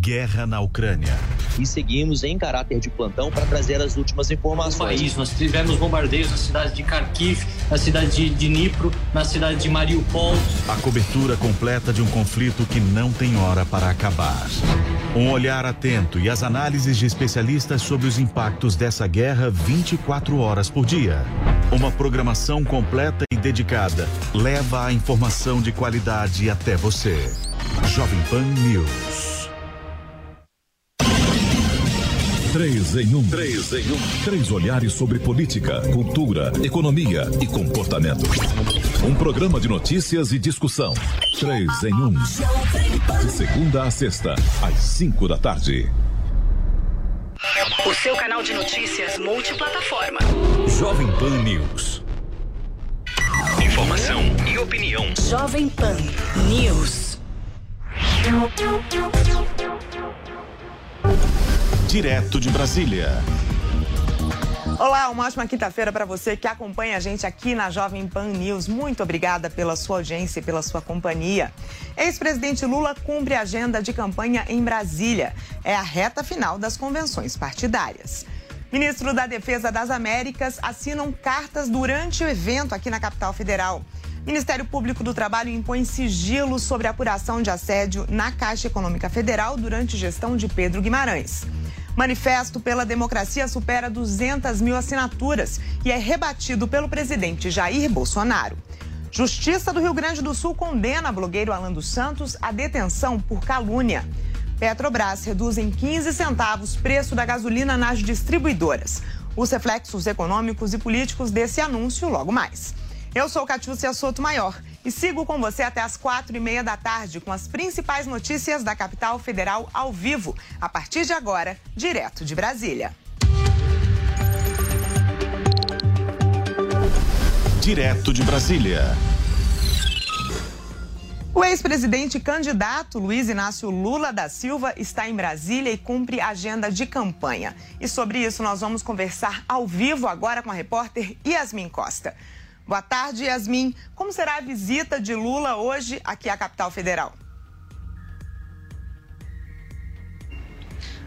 guerra na Ucrânia. E seguimos em caráter de plantão para trazer as últimas informações. No país, nós tivemos bombardeios na cidade de Kharkiv, na cidade de Dnipro, na cidade de Mariupol. A cobertura completa de um conflito que não tem hora para acabar. Um olhar atento e as análises de especialistas sobre os impactos dessa guerra 24 horas por dia. Uma programação completa e dedicada leva a informação de qualidade até você. Jovem Pan News. Três em um. Três em um. Três olhares sobre política, cultura, economia e comportamento. Um programa de notícias e discussão. Três em um. De segunda a sexta, às cinco da tarde. O seu canal de notícias multiplataforma. Jovem Pan News. Informação e opinião. Jovem Pan News. Direto de Brasília. Olá, uma ótima quinta-feira para você que acompanha a gente aqui na Jovem Pan News. Muito obrigada pela sua audiência e pela sua companhia. Ex-presidente Lula cumpre agenda de campanha em Brasília. É a reta final das convenções partidárias. Ministro da Defesa das Américas assinam cartas durante o evento aqui na capital federal. Ministério Público do Trabalho impõe sigilo sobre a apuração de assédio na Caixa Econômica Federal durante gestão de Pedro Guimarães. Manifesto pela democracia supera 200 mil assinaturas e é rebatido pelo presidente Jair Bolsonaro. Justiça do Rio Grande do Sul condena blogueiro Alan dos Santos à detenção por calúnia. Petrobras reduz em 15 centavos preço da gasolina nas distribuidoras. Os reflexos econômicos e políticos desse anúncio logo mais. Eu sou Catiúcia Soto Maior e sigo com você até as quatro e meia da tarde com as principais notícias da capital federal ao vivo, a partir de agora, direto de Brasília. Direto de Brasília. O ex-presidente candidato Luiz Inácio Lula da Silva está em Brasília e cumpre agenda de campanha. E sobre isso nós vamos conversar ao vivo agora com a repórter Yasmin Costa. Boa tarde, Yasmin. Como será a visita de Lula hoje aqui à capital federal?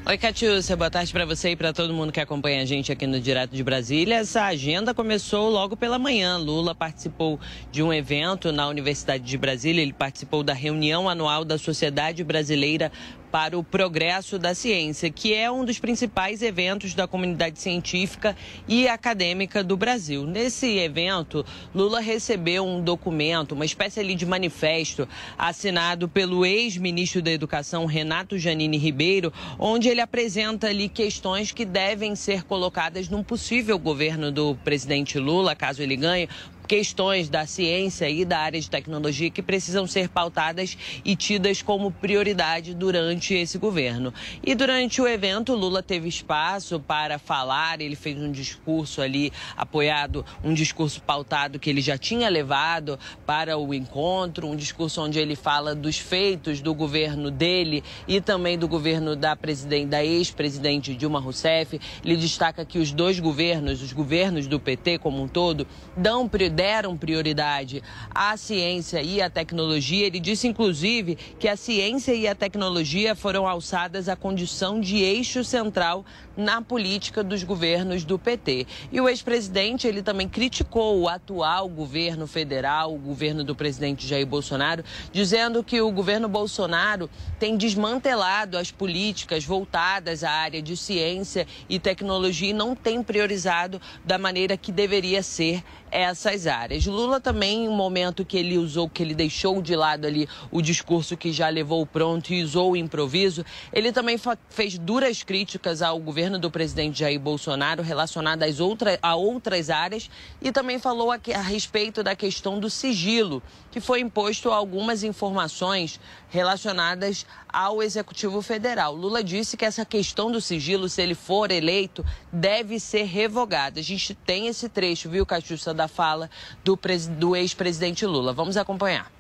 Oi, Catiúcia, boa tarde para você e para todo mundo que acompanha a gente aqui no Direto de Brasília. Essa agenda começou logo pela manhã. Lula participou de um evento na Universidade de Brasília, ele participou da reunião anual da Sociedade Brasileira para o Progresso da Ciência, que é um dos principais eventos da comunidade científica e acadêmica do Brasil. Nesse evento, Lula recebeu um documento, uma espécie ali de manifesto, assinado pelo ex-ministro da Educação, Renato Janine Ribeiro, onde ele apresenta ali questões que devem ser colocadas num possível governo do presidente Lula, caso ele ganhe, questões da ciência e da área de tecnologia que precisam ser pautadas e tidas como prioridade durante esse governo. E durante o evento, Lula teve espaço para falar, ele fez um discurso ali apoiado, um discurso pautado que ele já tinha levado para o encontro, um discurso onde ele fala dos feitos do governo dele e também do governo da presidente, da ex-presidente Dilma Rousseff. Ele destaca que os dois governos, os governos do PT como um todo, dão prioridade deram prioridade à ciência e à tecnologia. Ele disse, inclusive, que a ciência e a tecnologia foram alçadas à condição de eixo central na política dos governos do PT. E o ex-presidente, ele também criticou o atual governo federal, o governo do presidente Jair Bolsonaro, dizendo que o governo Bolsonaro tem desmantelado as políticas voltadas à área de ciência e tecnologia e não tem priorizado da maneira que deveria ser essas áreas. Lula também, um momento que ele usou, que ele deixou de lado ali o discurso que já levou pronto e usou o improviso, ele também fez duras críticas ao governo do presidente Jair Bolsonaro relacionadas outra, a outras áreas e também falou a, a respeito da questão do sigilo, que foi imposto a algumas informações relacionadas ao Executivo Federal. Lula disse que essa questão do sigilo, se ele for eleito, deve ser revogada. A gente tem esse trecho, viu, Cachuça, da fala do, do ex-presidente Lula. Vamos acompanhar.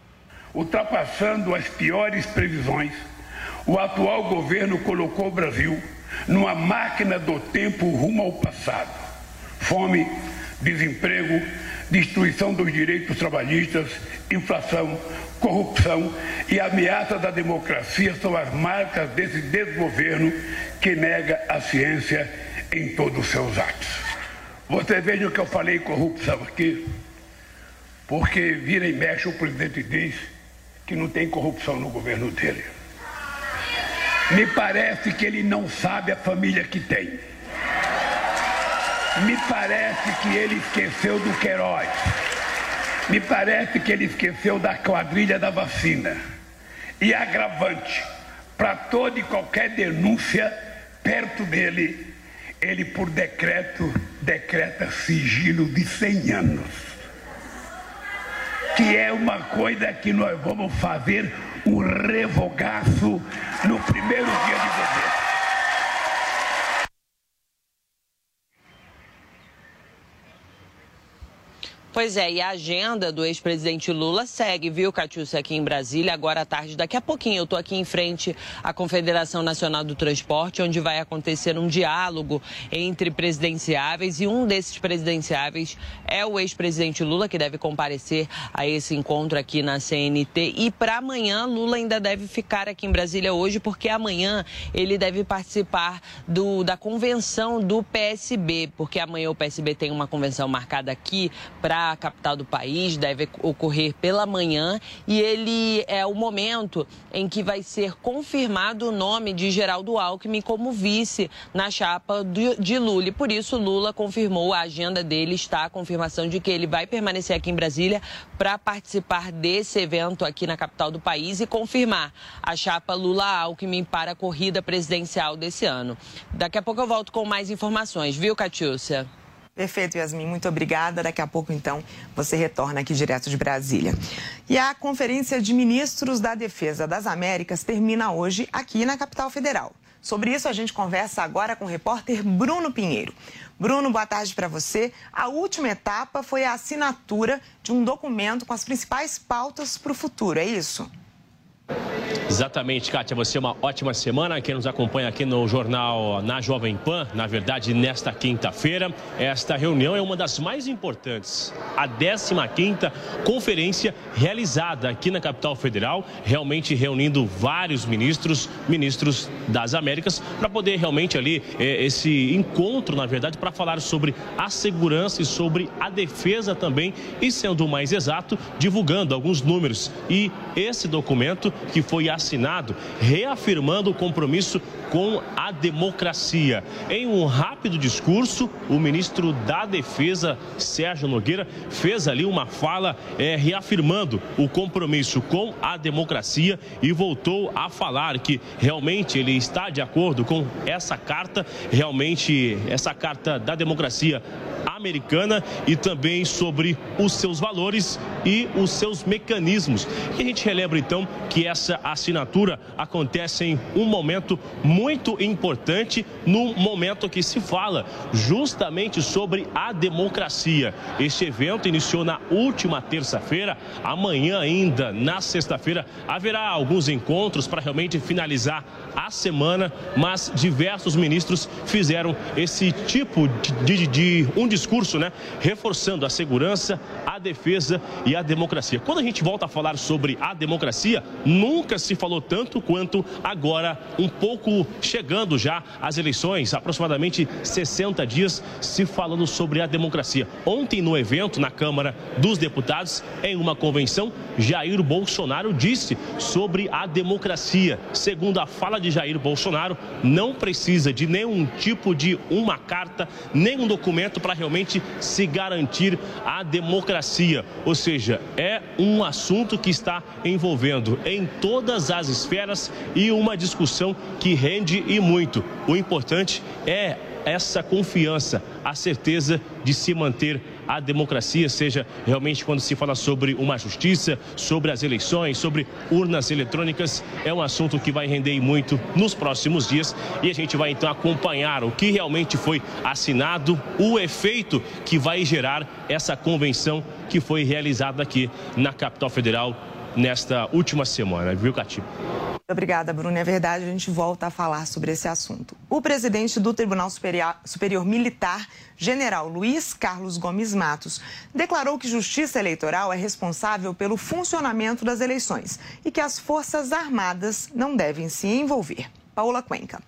Ultrapassando as piores previsões, o atual governo colocou o Brasil numa máquina do tempo rumo ao passado. Fome, desemprego, destruição dos direitos trabalhistas, inflação, corrupção e ameaça da democracia são as marcas desse desgoverno que nega a ciência em todos os seus atos. Você veja o que eu falei corrupção aqui, porque vira e mexe o presidente diz que não tem corrupção no governo dele. Me parece que ele não sabe a família que tem. Me parece que ele esqueceu do Queiroz. Me parece que ele esqueceu da quadrilha da vacina. E agravante, para toda e qualquer denúncia perto dele, ele por decreto decreta sigilo de 100 anos. Que é uma coisa que nós vamos fazer um revogaço no primeiro dia de governo. Pois é, e a agenda do ex-presidente Lula segue, viu, Catiúcia, aqui em Brasília, agora à tarde, daqui a pouquinho. Eu estou aqui em frente à Confederação Nacional do Transporte, onde vai acontecer um diálogo entre presidenciáveis, e um desses presidenciáveis é o ex-presidente Lula, que deve comparecer a esse encontro aqui na CNT. E para amanhã, Lula ainda deve ficar aqui em Brasília hoje, porque amanhã ele deve participar do, da convenção do PSB, porque amanhã o PSB tem uma convenção marcada aqui para a capital do país, deve ocorrer pela manhã e ele é o momento em que vai ser confirmado o nome de Geraldo Alckmin como vice na chapa de Lula. E por isso Lula confirmou a agenda dele, está a confirmação de que ele vai permanecer aqui em Brasília para participar desse evento aqui na capital do país e confirmar a chapa Lula-Alckmin para a corrida presidencial desse ano. Daqui a pouco eu volto com mais informações, viu, Catiúcia? Perfeito, Yasmin. Muito obrigada. Daqui a pouco, então, você retorna aqui direto de Brasília. E a Conferência de Ministros da Defesa das Américas termina hoje aqui na capital federal. Sobre isso, a gente conversa agora com o repórter Bruno Pinheiro. Bruno, boa tarde para você. A última etapa foi a assinatura de um documento com as principais pautas para o futuro, é isso? Exatamente, Kátia. Você é uma ótima semana. Quem nos acompanha aqui no jornal na Jovem Pan, na verdade, nesta quinta-feira, esta reunião é uma das mais importantes. A 15 conferência realizada aqui na capital federal, realmente reunindo vários ministros, ministros das Américas, para poder realmente ali é, esse encontro, na verdade, para falar sobre a segurança e sobre a defesa também, e sendo mais exato, divulgando alguns números. E esse documento que foi assinado reafirmando o compromisso com a democracia. Em um rápido discurso, o ministro da Defesa, Sérgio Nogueira, fez ali uma fala é, reafirmando o compromisso com a democracia e voltou a falar que realmente ele está de acordo com essa carta, realmente essa carta da democracia americana e também sobre os seus valores e os seus mecanismos. E a gente relembra então que essa assinatura acontece em um momento muito importante, no momento que se fala justamente sobre a democracia. Este evento iniciou na última terça-feira, amanhã ainda, na sexta-feira, haverá alguns encontros para realmente finalizar a semana, mas diversos ministros fizeram esse tipo de, de, de um discurso, né? Reforçando a segurança, a defesa e a democracia. Quando a gente volta a falar sobre a democracia, nunca se falou tanto quanto agora, um pouco chegando já às eleições, aproximadamente 60 dias se falando sobre a democracia. Ontem, no evento na Câmara dos Deputados, em uma convenção, Jair Bolsonaro disse sobre a democracia. Segundo a fala de Jair Bolsonaro, não precisa de nenhum tipo de uma carta, nenhum documento para realmente se garantir a democracia. Ou seja, é um assunto que está envolvendo em todas as esferas e uma discussão que rende e muito. O importante é essa confiança, a certeza de se manter a democracia, seja realmente quando se fala sobre uma justiça, sobre as eleições, sobre urnas eletrônicas, é um assunto que vai render muito nos próximos dias e a gente vai então acompanhar o que realmente foi assinado, o efeito que vai gerar essa convenção que foi realizada aqui na capital federal nesta última semana, viu, Catiba? Obrigada, Bruno. É verdade, a gente volta a falar sobre esse assunto. O presidente do Tribunal Superior, Superior, Militar, general Luiz Carlos Gomes Matos, declarou que Justiça Eleitoral é responsável pelo funcionamento das eleições e que as Forças Armadas não devem se envolver. Paula Cuenca.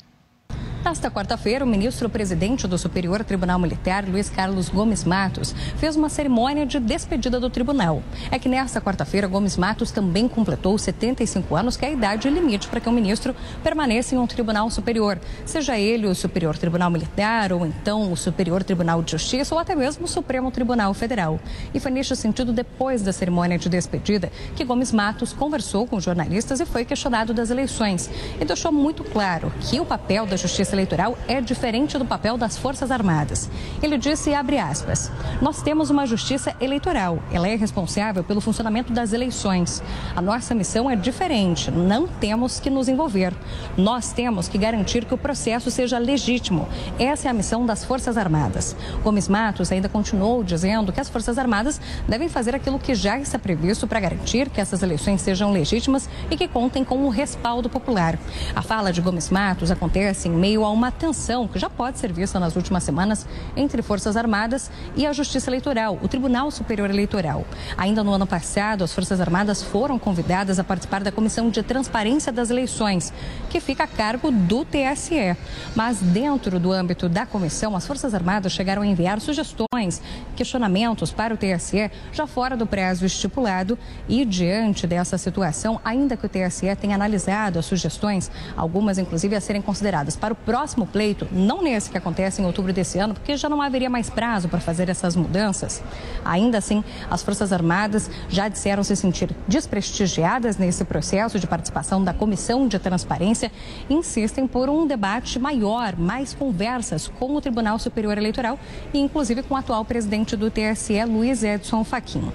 Nesta quarta-feira, o ministro-presidente do Superior Tribunal Militar, Luiz Carlos Gomes Matos, fez uma cerimônia de despedida do tribunal. É que nesta quarta-feira, Gomes Matos também completou 75 anos, que é a idade limite para que um ministro permaneça em um tribunal superior, seja ele o Superior Tribunal Militar ou então o Superior Tribunal de Justiça ou até mesmo o Supremo Tribunal Federal. E foi neste sentido, depois da cerimônia de despedida, que Gomes Matos conversou com jornalistas e foi questionado das eleições e deixou muito claro que o papel da Justiça Eleitoral é diferente do papel das Forças Armadas. Ele disse, abre aspas, nós temos uma justiça eleitoral. Ela é responsável pelo funcionamento das eleições. A nossa missão é diferente. Não temos que nos envolver. Nós temos que garantir que o processo seja legítimo. Essa é a missão das Forças Armadas. Gomes Matos ainda continuou dizendo que as Forças Armadas devem fazer aquilo que já está previsto para garantir que essas eleições sejam legítimas e que contem com o respaldo popular. A fala de Gomes Matos acontece em meio a uma tensão que já pode ser vista nas últimas semanas entre Forças Armadas e a Justiça Eleitoral, o Tribunal Superior Eleitoral. Ainda no ano passado, as Forças Armadas foram convidadas a participar da Comissão de Transparência das Eleições, que fica a cargo do TSE. Mas dentro do âmbito da comissão, as Forças Armadas chegaram a enviar sugestões, questionamentos para o TSE já fora do prazo estipulado e diante dessa situação, ainda que o TSE tenha analisado as sugestões, algumas inclusive a serem consideradas para o próximo pleito, não nesse que acontece em outubro desse ano, porque já não haveria mais prazo para fazer essas mudanças. Ainda assim, as Forças Armadas já disseram se sentir desprestigiadas nesse processo de participação da Comissão de Transparência e insistem por um debate maior, mais conversas com o Tribunal Superior Eleitoral e inclusive com o atual presidente do TSE, Luiz Edson Fachin.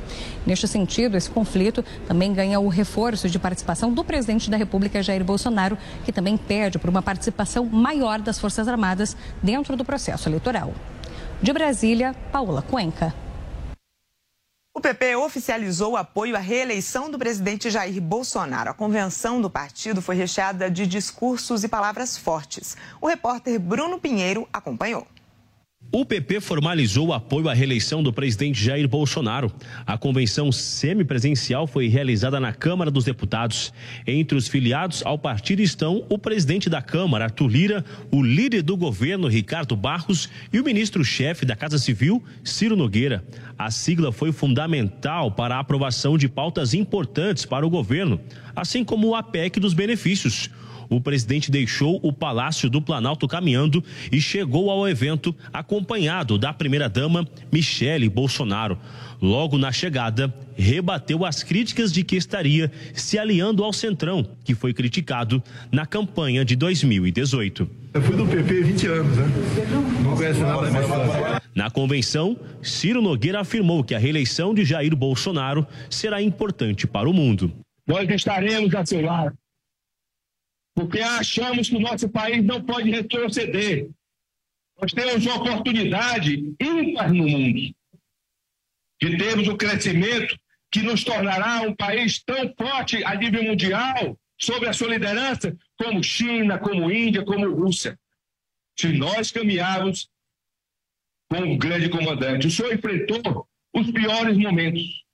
Neste sentido, esse conflito também ganha o reforço de participação do presidente da República, Jair Bolsonaro, que também pede por uma participação maior maior das Forças Armadas dentro do processo eleitoral. De Brasília, Paula Cuenca. O PP oficializou o apoio à reeleição do presidente Jair Bolsonaro. A convenção do partido foi recheada de discursos e palavras fortes. O repórter Bruno Pinheiro acompanhou. O PP formalizou o apoio à reeleição do presidente Jair Bolsonaro. A convenção semipresencial foi realizada na Câmara dos Deputados. Entre os filiados ao partido estão o presidente da Câmara, Arthur Lira, o líder do governo, Ricardo Barros, e o ministro-chefe da Casa Civil, Ciro Nogueira. A sigla foi fundamental para a aprovação de pautas importantes para o governo, assim como o APEC dos benefícios o presidente deixou o Palácio do Planalto caminhando e chegou ao evento acompanhado da primeira-dama Michele Bolsonaro. Logo na chegada, rebateu as críticas de que estaria se aliando ao Centrão, que foi criticado na campanha de 2018. Eu fui do PP 20 anos, né? Não conhece nada história. Na convenção, Ciro Nogueira afirmou que a reeleição de Jair Bolsonaro será importante para o mundo. Nós estaremos a seu lado porque achamos que o nosso país não pode retroceder. Nós temos uma oportunidade ímpar no mundo de termos o crescimento que nos tornará um país tão forte a nível mundial, sob a sua liderança, como China, como Índia, como Rússia. Se nós caminharmos com o grande comandante, o senhor enfrentou os piores momentos.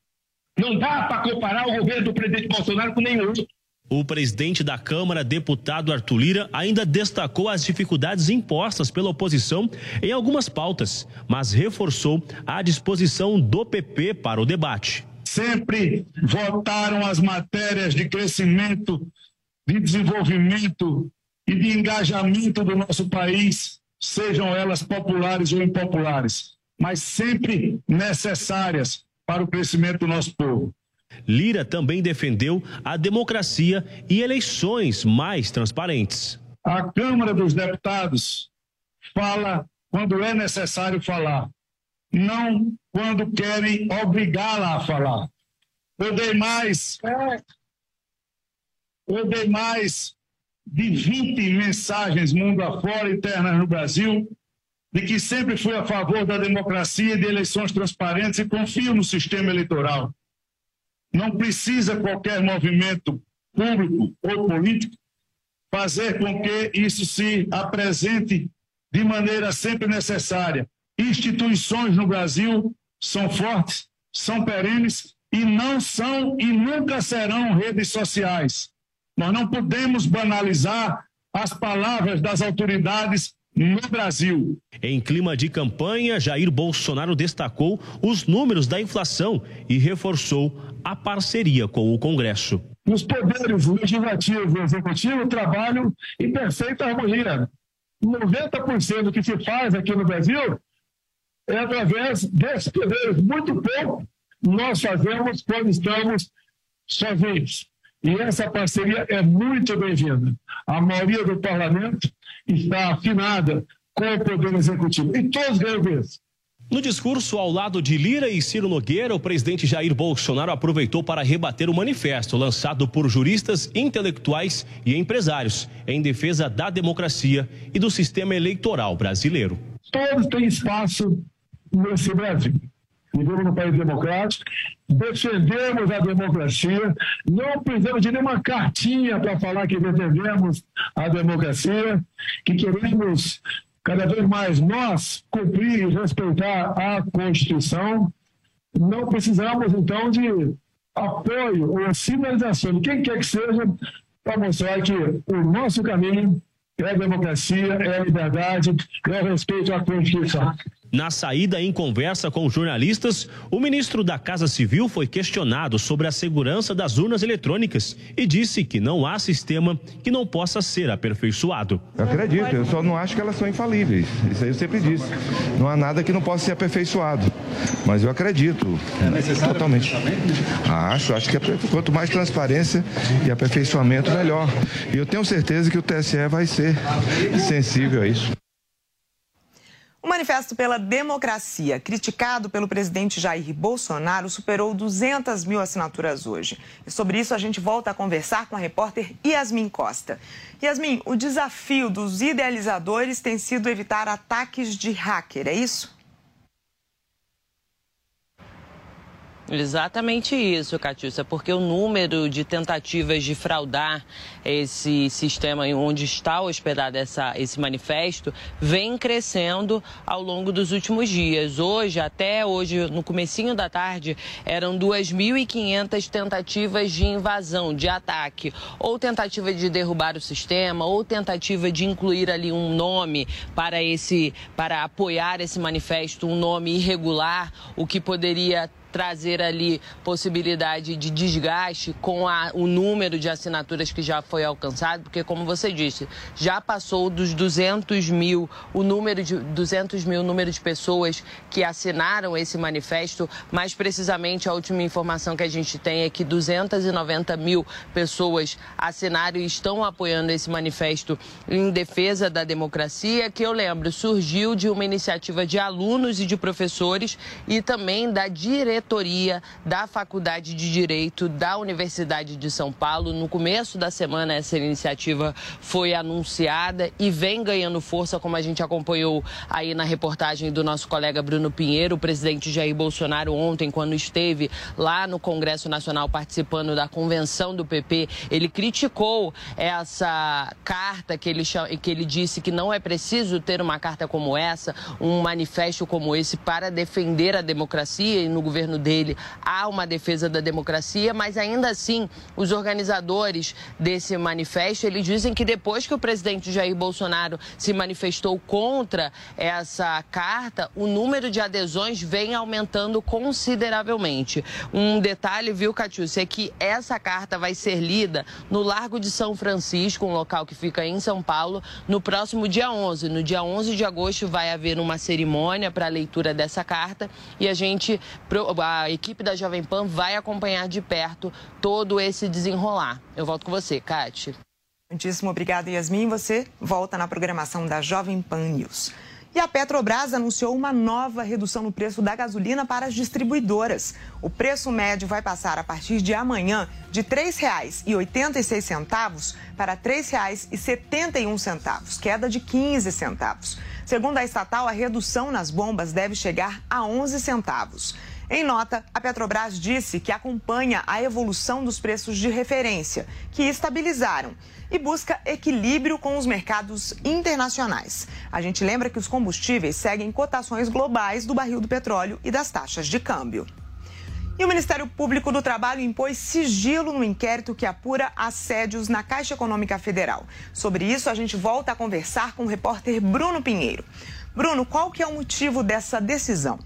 Não dá para comparar o governo do presidente Bolsonaro com nenhum outro. O presidente da Câmara, deputado Arthur Lira, ainda destacou as dificuldades impostas pela oposição em algumas pautas, mas reforçou a disposição do PP para o debate. Sempre votaram as matérias de crescimento, de desenvolvimento e de engajamento do nosso país, sejam elas populares ou impopulares, mas sempre necessárias para o crescimento do nosso povo. Lira também defendeu a democracia e eleições mais transparentes. A Câmara dos Deputados fala quando é necessário falar, não quando querem obrigá-la a falar. Eu dei mais. Eu dei mais de 20 mensagens mundo afora, internas no Brasil, de que sempre fui a favor da democracia e de eleições transparentes e confio no sistema eleitoral. Não precisa qualquer movimento público ou político fazer com que isso se apresente de maneira sempre necessária. Instituições no Brasil são fortes, são perenes e não são e nunca serão redes sociais. Nós não podemos banalizar as palavras das autoridades no Brasil. Em clima de campanha, Jair Bolsonaro destacou os números da inflação e reforçou a parceria com o Congresso. Os poderes legislativo e executivo trabalham em perfeita harmonia. 90% do que se faz aqui no Brasil é através desses poderes. Muito pouco nós fazemos quando estamos sozinhos. E essa parceria é muito bem-vinda. A maioria do parlamento está afinada com o Poder Executivo. E todos ganham isso. No discurso ao lado de Lira e Ciro Nogueira, o presidente Jair Bolsonaro aproveitou para rebater o manifesto lançado por juristas, intelectuais e empresários em defesa da democracia e do sistema eleitoral brasileiro. Todos têm espaço nesse Brasil. Vivemos num país democrático, defendemos a democracia, não precisamos de nenhuma cartinha para falar que defendemos a democracia, que queremos cada vez mais nós cumprir e respeitar a Constituição. Não precisamos, então, de apoio ou sinalização de quem quer que seja para mostrar que o nosso caminho é a democracia, é a liberdade, é respeito à Constituição. Na saída em conversa com jornalistas, o ministro da Casa Civil foi questionado sobre a segurança das urnas eletrônicas e disse que não há sistema que não possa ser aperfeiçoado. Eu acredito, eu só não acho que elas são infalíveis. Isso aí eu sempre disse. Não há nada que não possa ser aperfeiçoado. Mas eu acredito. É necessário totalmente. Acho, acho que quanto mais transparência e aperfeiçoamento, melhor. E eu tenho certeza que o TSE vai ser sensível a isso. O Manifesto pela Democracia, criticado pelo presidente Jair Bolsonaro, superou 200 mil assinaturas hoje. E sobre isso a gente volta a conversar com a repórter Yasmin Costa. Yasmin, o desafio dos idealizadores tem sido evitar ataques de hacker, é isso? Exatamente isso, Catiúcia, porque o número de tentativas de fraudar esse sistema onde está hospedado essa, esse manifesto vem crescendo ao longo dos últimos dias. Hoje, até hoje, no comecinho da tarde, eram 2.500 tentativas de invasão, de ataque, ou tentativa de derrubar o sistema, ou tentativa de incluir ali um nome para esse, para apoiar esse manifesto, um nome irregular, o que poderia trazer ali possibilidade de desgaste com a, o número de assinaturas que já foi alcançado, porque, como você disse, já passou dos 200 mil, o número de 200 mil número de pessoas que assinaram esse manifesto. Mais precisamente, a última informação que a gente tem é que 290 mil pessoas assinaram e estão apoiando esse manifesto em defesa da democracia, que eu lembro, surgiu de uma iniciativa de alunos e de professores e também da diretoria da Faculdade de Direito da Universidade de São Paulo. No começo da semana, essa iniciativa foi anunciada e vem ganhando força, como a gente acompanhou aí na reportagem do nosso colega Bruno Pinheiro. O presidente Jair Bolsonaro, ontem, quando esteve lá no Congresso Nacional participando da convenção do PP, ele criticou essa carta que ele, que ele disse que não é preciso ter uma carta como essa, um manifesto como esse para defender a democracia e no governo governo dele há uma defesa da democracia, mas ainda assim os organizadores desse manifesto eles dizem que depois que o presidente Jair Bolsonaro se manifestou contra essa carta, o número de adesões vem aumentando consideravelmente. Um detalhe, viu, Catiúcia, é que essa carta vai ser lida no Largo de São Francisco, um local que fica em São Paulo, no próximo dia 11. No dia 11 de agosto vai haver uma cerimônia para a leitura dessa carta e a gente a equipe da Jovem Pan vai acompanhar de perto todo esse desenrolar. Eu volto com você, Kate. Muitíssimo obrigada, Yasmin. Você volta na programação da Jovem Pan News. E a Petrobras anunciou uma nova redução no preço da gasolina para as distribuidoras. O preço médio vai passar a partir de amanhã de R$ 3,86 para R$ 3,71, queda de 15 centavos. Segundo a estatal, a redução nas bombas deve chegar a 11 centavos. Em nota, a Petrobras disse que acompanha a evolução dos preços de referência, que estabilizaram, e busca equilíbrio com os mercados internacionais. A gente lembra que os combustíveis seguem cotações globais do barril do petróleo e das taxas de câmbio. E o Ministério Público do Trabalho impôs sigilo no inquérito que apura assédios na Caixa Econômica Federal. Sobre isso, a gente volta a conversar com o repórter Bruno Pinheiro. Bruno, qual que é o motivo dessa decisão?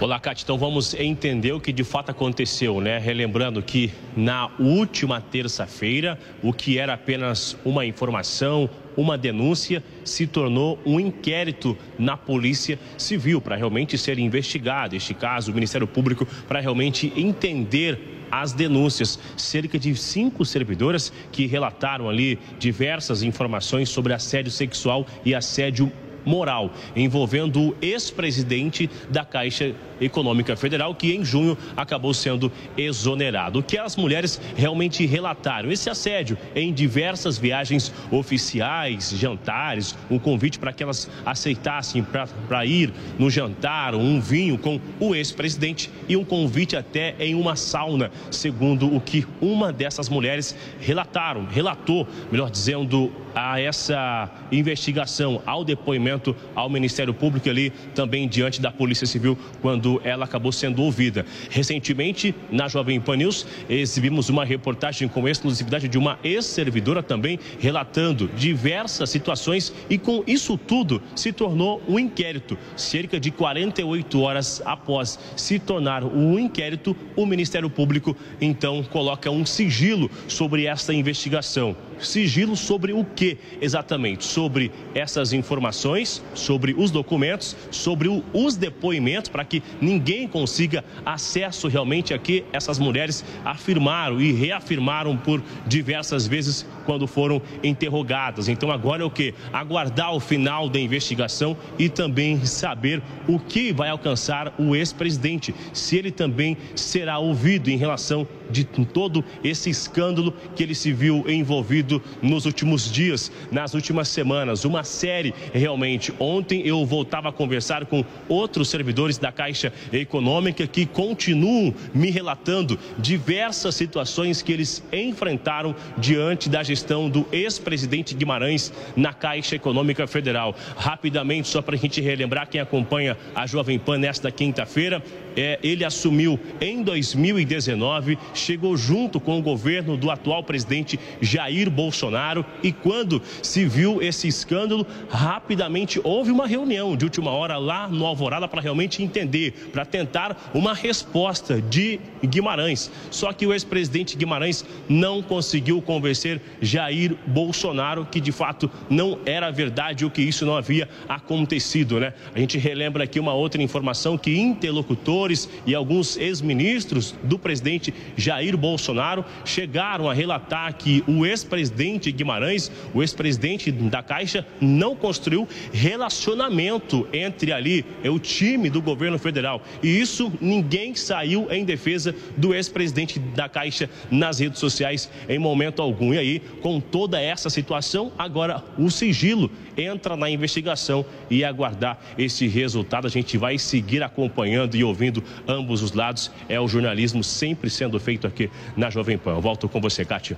Olá, Cátia. Então vamos entender o que de fato aconteceu, né? Relembrando que na última terça-feira, o que era apenas uma informação, uma denúncia, se tornou um inquérito na Polícia Civil para realmente ser investigado. Este caso, o Ministério Público, para realmente entender as denúncias. Cerca de cinco servidoras que relataram ali diversas informações sobre assédio sexual e assédio moral envolvendo o ex-presidente da Caixa Econômica Federal, que em junho acabou sendo exonerado. O que as mulheres realmente relataram? Esse assédio em diversas viagens oficiais, jantares, um convite para que elas aceitassem para ir no jantar, um vinho com o ex-presidente e um convite até em uma sauna, segundo o que uma dessas mulheres relataram, relatou, melhor dizendo, a essa investigação, ao depoimento ao Ministério Público ali, também diante da Polícia Civil, quando ela acabou sendo ouvida. Recentemente, na Jovem Pan News, exibimos uma reportagem com exclusividade de uma ex-servidora também, relatando diversas situações e com isso tudo se tornou um inquérito. Cerca de 48 horas após se tornar um inquérito, o Ministério Público então coloca um sigilo sobre essa investigação sigilo sobre o que exatamente? Sobre essas informações, sobre os documentos, sobre o, os depoimentos, para que ninguém consiga acesso realmente a que essas mulheres afirmaram e reafirmaram por diversas vezes quando foram interrogadas. Então agora é o que? Aguardar o final da investigação e também saber o que vai alcançar o ex-presidente, se ele também será ouvido em relação de todo esse escândalo que ele se viu envolvido nos últimos dias, nas últimas semanas. Uma série realmente. Ontem eu voltava a conversar com outros servidores da Caixa Econômica que continuam me relatando diversas situações que eles enfrentaram diante da gestão do ex-presidente Guimarães na Caixa Econômica Federal. Rapidamente, só para a gente relembrar quem acompanha a Jovem Pan nesta quinta-feira, é, ele assumiu em 2019, chegou junto com o governo do atual presidente Jair Bolsonaro e quando se viu esse escândalo, rapidamente houve uma reunião de última hora lá no Alvorada para realmente entender, para tentar uma resposta de Guimarães. Só que o ex-presidente Guimarães não conseguiu convencer Jair Bolsonaro que de fato não era verdade ou que isso não havia acontecido, né? A gente relembra aqui uma outra informação que interlocutor e alguns ex-ministros do presidente Jair Bolsonaro chegaram a relatar que o ex-presidente Guimarães, o ex-presidente da Caixa, não construiu relacionamento entre ali o time do governo federal. E isso ninguém saiu em defesa do ex-presidente da Caixa nas redes sociais em momento algum. E aí, com toda essa situação, agora o sigilo entra na investigação e aguardar esse resultado. A gente vai seguir acompanhando e ouvindo ambos os lados. É o jornalismo sempre sendo feito aqui na Jovem Pan. Eu volto com você, Kátia.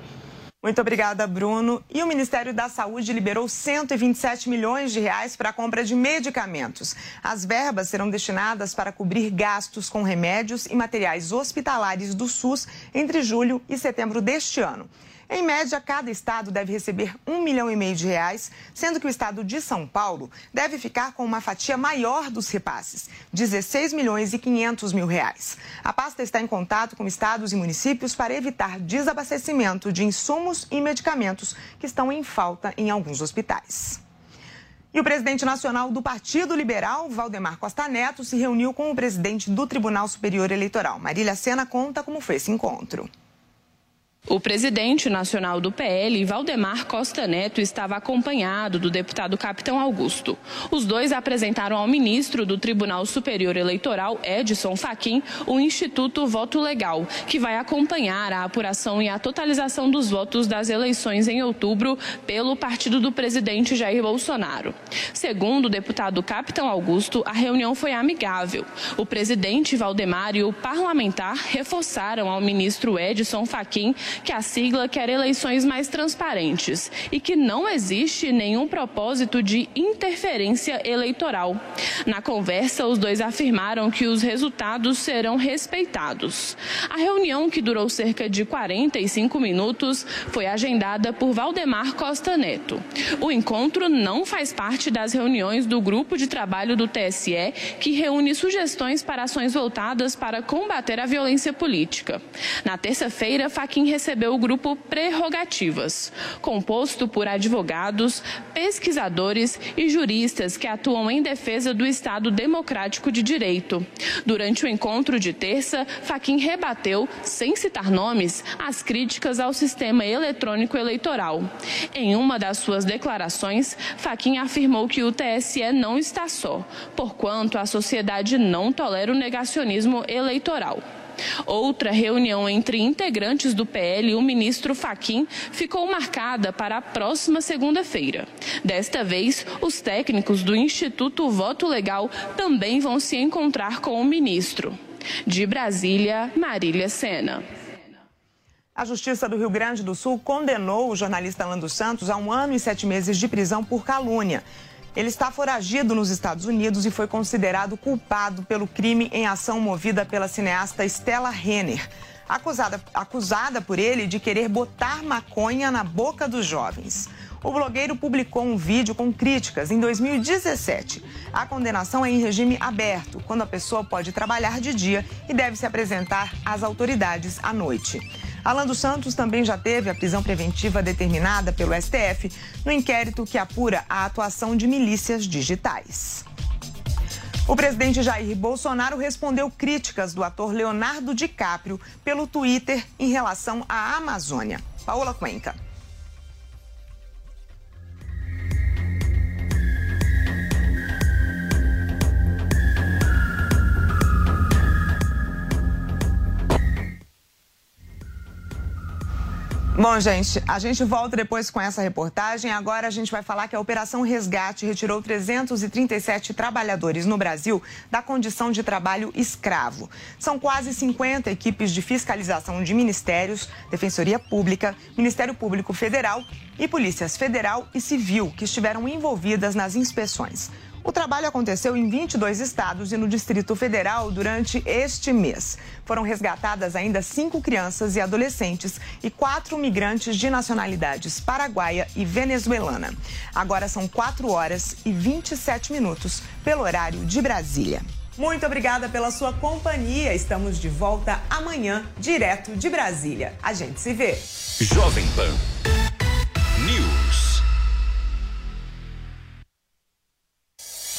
Muito obrigada, Bruno. E o Ministério da Saúde liberou 127 milhões de reais para a compra de medicamentos. As verbas serão destinadas para cobrir gastos com remédios e materiais hospitalares do SUS entre julho e setembro deste ano. Em média, cada estado deve receber um milhão e meio de reais, sendo que o estado de São Paulo deve ficar com uma fatia maior dos repasses, 16 milhões e 500 mil reais. A pasta está em contato com estados e municípios para evitar desabastecimento de insumos e medicamentos que estão em falta em alguns hospitais. E o presidente nacional do Partido Liberal, Valdemar Costa Neto, se reuniu com o presidente do Tribunal Superior Eleitoral. Marília Sena conta como foi esse encontro. O presidente nacional do PL, Valdemar Costa Neto, estava acompanhado do deputado Capitão Augusto. Os dois apresentaram ao ministro do Tribunal Superior Eleitoral, Edson Fachin, o Instituto Voto Legal, que vai acompanhar a apuração e a totalização dos votos das eleições em outubro pelo partido do presidente Jair Bolsonaro. Segundo o deputado Capitão Augusto, a reunião foi amigável. O presidente Valdemar e o parlamentar reforçaram ao ministro Edson Fachin que a sigla quer eleições mais transparentes e que não existe nenhum propósito de interferência eleitoral. Na conversa, os dois afirmaram que os resultados serão respeitados. A reunião, que durou cerca de 45 minutos, foi agendada por Valdemar Costa Neto. O encontro não faz parte das reuniões do grupo de trabalho do TSE, que reúne sugestões para ações voltadas para combater a violência política. Na terça-feira, Faquim recebeu o grupo Prerrogativas, composto por advogados, pesquisadores e juristas que atuam em defesa do Estado democrático de direito. Durante o encontro de terça, Faquim rebateu, sem citar nomes, as críticas ao sistema eletrônico eleitoral. Em uma das suas declarações, Faquim afirmou que o TSE não está só, porquanto a sociedade não tolera o negacionismo eleitoral. Outra reunião entre integrantes do PL e o ministro Faquim ficou marcada para a próxima segunda-feira. Desta vez, os técnicos do Instituto Voto Legal também vão se encontrar com o ministro. De Brasília, Marília Sena. A Justiça do Rio Grande do Sul condenou o jornalista Lando Santos a um ano e sete meses de prisão por calúnia. Ele está foragido nos Estados Unidos e foi considerado culpado pelo crime em ação movida pela cineasta Stella Renner, acusada, acusada por ele de querer botar maconha na boca dos jovens. O blogueiro publicou um vídeo com críticas em 2017. A condenação é em regime aberto, quando a pessoa pode trabalhar de dia e deve se apresentar às autoridades à noite. Alan dos Santos também já teve a prisão preventiva determinada pelo STF no inquérito que apura a atuação de milícias digitais. O presidente Jair Bolsonaro respondeu críticas do ator Leonardo DiCaprio pelo Twitter em relação à Amazônia. Paola Cuenca. Bom, gente, a gente volta depois com essa reportagem. Agora a gente vai falar que a Operação Resgate retirou 337 trabalhadores no Brasil da condição de trabalho escravo. São quase 50 equipes de fiscalização de ministérios, Defensoria Pública, Ministério Público Federal e Polícias Federal e Civil que estiveram envolvidas nas inspeções. O trabalho aconteceu em 22 estados e no Distrito Federal durante este mês. Foram resgatadas ainda cinco crianças e adolescentes e quatro migrantes de nacionalidades paraguaia e venezuelana. Agora são 4 horas e 27 minutos pelo horário de Brasília. Muito obrigada pela sua companhia. Estamos de volta amanhã, direto de Brasília. A gente se vê. Jovem Pan News.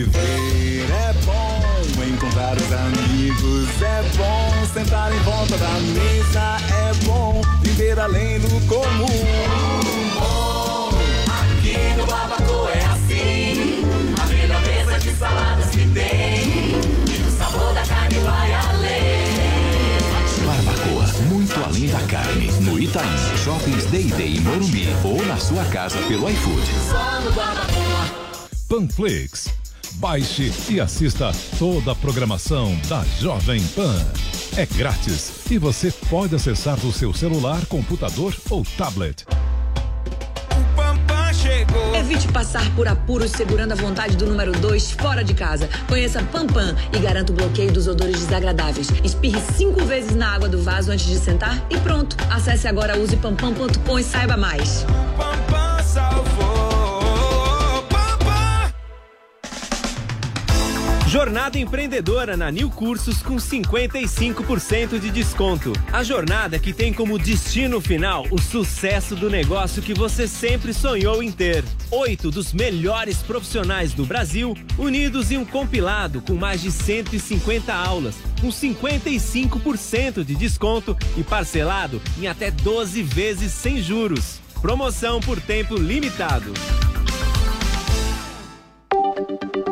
Viver é bom, encontrar os amigos é bom, sentar em volta da mesa é bom, viver além do comum. Bom, aqui no Babaco é assim, a melhor mesa de saladas que tem, e o sabor da carne vai além. Barbacoa, muito além da carne. No Itaim, Shoppings Day Day em Morumbi ou na sua casa pelo iFood. Panflix. Baixe e assista toda a programação da Jovem Pan. É grátis e você pode acessar do seu celular, computador ou tablet. Evite passar por apuros segurando a vontade do número 2 fora de casa. Conheça Pampam e garanta o bloqueio dos odores desagradáveis. Espirre cinco vezes na água do vaso antes de sentar e pronto. Acesse agora usepampam.com e saiba mais. Pampam Jornada empreendedora na New Cursos com 55% de desconto. A jornada que tem como destino final o sucesso do negócio que você sempre sonhou em ter. Oito dos melhores profissionais do Brasil unidos em um compilado com mais de 150 aulas, com 55% de desconto e parcelado em até 12 vezes sem juros. Promoção por tempo limitado.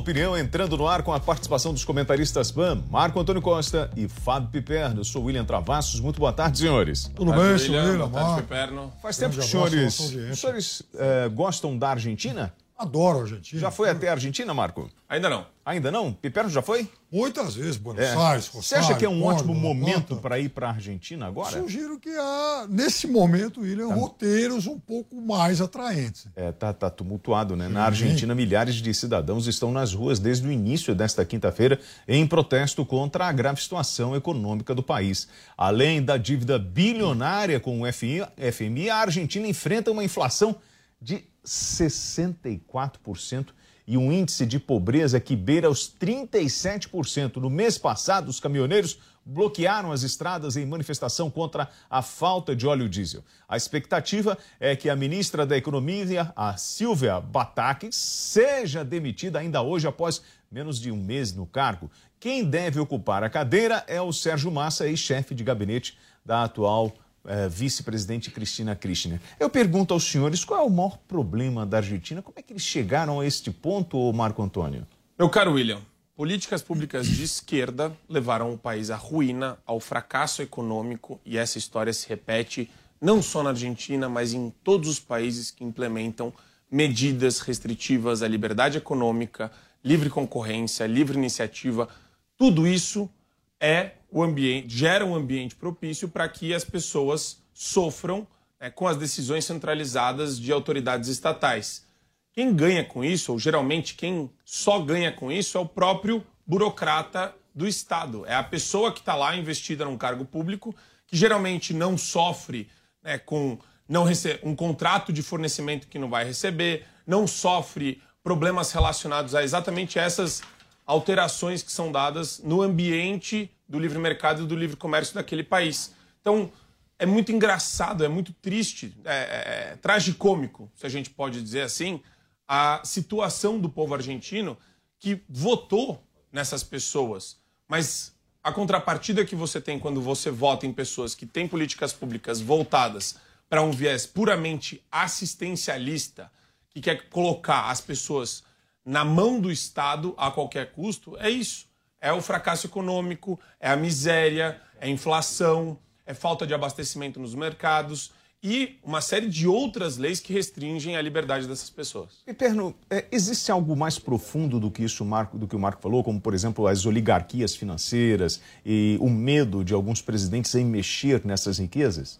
Opinião entrando no ar com a participação dos comentaristas PAN, Marco Antônio Costa e Fábio Piperno. Eu sou William Travassos. Muito boa tarde, senhores. Tudo bem, senhor William? Boa tarde, Piperno. Faz tempo que os senhores, os senhores eh, gostam da Argentina? Adoro a Argentina. Já foi até a Argentina, Marco? Ainda não. Ainda não? Piperno já foi? Muitas vezes, Buenos É. Aires, Você acha que é um Rosário, ótimo Córdoba, momento para ir para a Argentina agora? Sugiro que há, nesse momento, William, Tá. roteiros um pouco mais atraentes. É, tá, tá tumultuado, né? Na Argentina, milhares de cidadãos estão nas ruas desde o início desta quinta-feira em protesto contra a grave situação econômica do país. Além da dívida bilionária com o FMI, FMI a Argentina enfrenta uma inflação de 64% e um índice de pobreza que beira os 37%. No mês passado, os caminhoneiros bloquearam as estradas em manifestação contra a falta de óleo diesel. A expectativa é que a ministra da Economia, a Silvia Batakis, seja demitida ainda hoje após menos de um mês no cargo. Quem deve ocupar a cadeira é o Sérgio Massa, ex-chefe de gabinete da atual eh, vice-presidente Cristina Kirchner. Eu pergunto aos senhores qual é o maior problema da Argentina? Como é que eles chegaram a este ponto, Marco Antônio? Meu caro William, políticas públicas de esquerda levaram o país à ruína, ao fracasso econômico, e essa história se repete não só na Argentina, mas em todos os países que implementam medidas restritivas à liberdade econômica, livre concorrência, livre iniciativa. Tudo isso é o ambiente, gera um ambiente propício para que as pessoas sofram né, com as decisões centralizadas de autoridades estatais. Quem ganha com isso, ou geralmente quem só ganha com isso, é o próprio burocrata do Estado. É a pessoa que está lá investida num cargo público, que geralmente não sofre né, com não um contrato de fornecimento que não vai receber, não sofre problemas relacionados a exatamente essas alterações que são dadas no ambiente do livre mercado e do livre comércio daquele país. Então, é muito engraçado, é muito triste, é, é, é tragicômico, se a gente pode dizer assim, a situação do povo argentino que votou nessas pessoas. Mas a contrapartida que você tem quando você vota em pessoas que têm políticas públicas voltadas para um viés puramente assistencialista, que quer colocar as pessoas na mão do Estado a qualquer custo, é isso. É o fracasso econômico, é a miséria, é a inflação, é falta de abastecimento nos mercados e uma série de outras leis que restringem a liberdade dessas pessoas. Piperno, é, existe algo mais profundo do que isso, Marco, do que o Marco falou, como por exemplo as oligarquias financeiras e o medo de alguns presidentes em mexer nessas riquezas?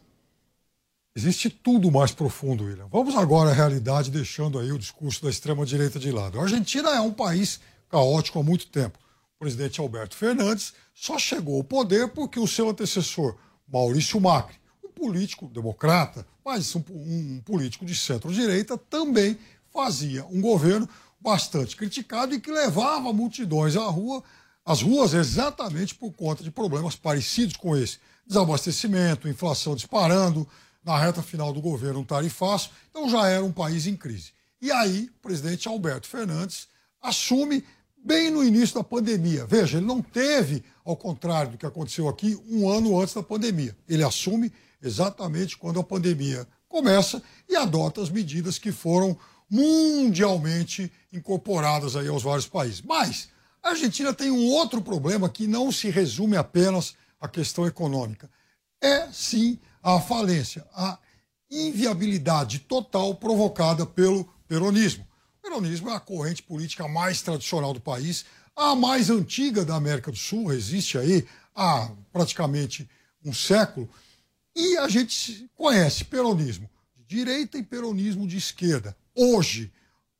Existe tudo mais profundo, William. Vamos agora à realidade, deixando aí o discurso da extrema-direita de lado. A Argentina é um país caótico há muito tempo. Presidente Alberto Fernandes só chegou ao poder porque o seu antecessor, Maurício Macri, um político democrata, mas um, um político de centro-direita, também fazia um governo bastante criticado e que levava multidões à rua, às ruas exatamente por conta de problemas parecidos com esse. Desabastecimento, inflação disparando, na reta final do governo um tarifaço, então já era um país em crise. E aí, o presidente Alberto Fernandes assume bem no início da pandemia. Veja, ele não teve, ao contrário do que aconteceu aqui, um ano antes da pandemia. Ele assume exatamente quando a pandemia começa e adota as medidas que foram mundialmente incorporadas aí aos vários países. Mas a Argentina tem um outro problema que não se resume apenas à questão econômica. É sim a falência, a inviabilidade total provocada pelo peronismo. Peronismo é a corrente política mais tradicional do país, a mais antiga da América do Sul, existe aí há praticamente um século, e a gente conhece peronismo de direita e peronismo de esquerda. Hoje,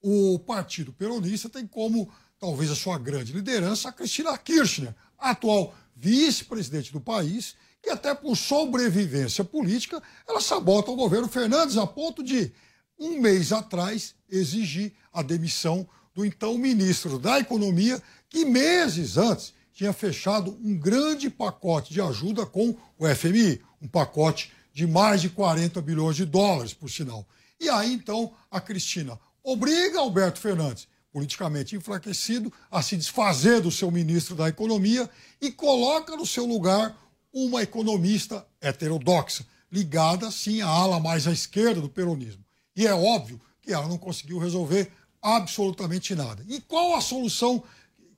o Partido Peronista tem como talvez a sua grande liderança a Cristina Kirchner, atual vice-presidente do país, que até por sobrevivência política, ela sabota o governo Fernandes a ponto de, um mês atrás, exigir a demissão do então ministro da Economia, que meses antes tinha fechado um grande pacote de ajuda com o FMI, um pacote de mais de 40 bilhões de dólares, por sinal. E aí, então, a Cristina obriga Alberto Fernandes, politicamente enfraquecido, a se desfazer do seu ministro da Economia e coloca no seu lugar uma economista heterodoxa, ligada, sim, à ala mais à esquerda do peronismo. E é óbvio que ela não conseguiu resolver absolutamente nada. E qual a solução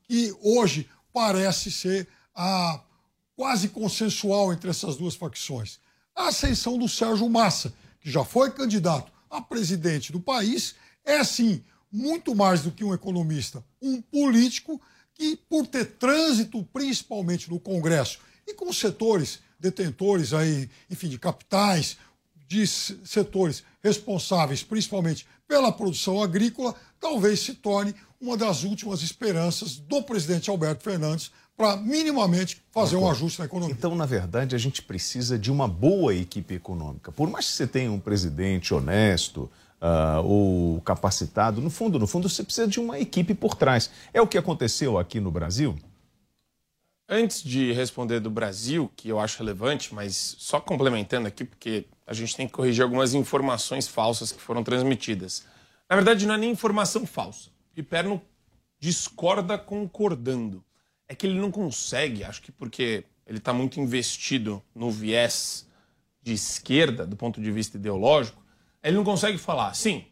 que hoje parece ser a quase consensual entre essas duas facções? A ascensão do Sérgio Massa, que já foi candidato a presidente do país, é sim muito mais do que um economista, um político que, por ter trânsito principalmente no Congresso e com setores detentores aí, enfim, de capitais, de setores responsáveis principalmente pela produção agrícola, talvez se torne uma das últimas esperanças do presidente Alberto Fernandes para minimamente fazer um ajuste na economia. Então, na verdade, a gente precisa de uma boa equipe econômica. Por mais que você tenha um presidente honesto uh, ou capacitado, no fundo, no fundo, você precisa de uma equipe por trás. É o que aconteceu aqui no Brasil? Antes de responder do Brasil, que eu acho relevante, mas só complementando aqui, porque a gente tem que corrigir algumas informações falsas que foram transmitidas. Na verdade, não é nem informação falsa. Piperno discorda concordando. É que ele não consegue, acho que porque ele está muito investido no viés de esquerda, do ponto de vista ideológico, ele não consegue falar, sim,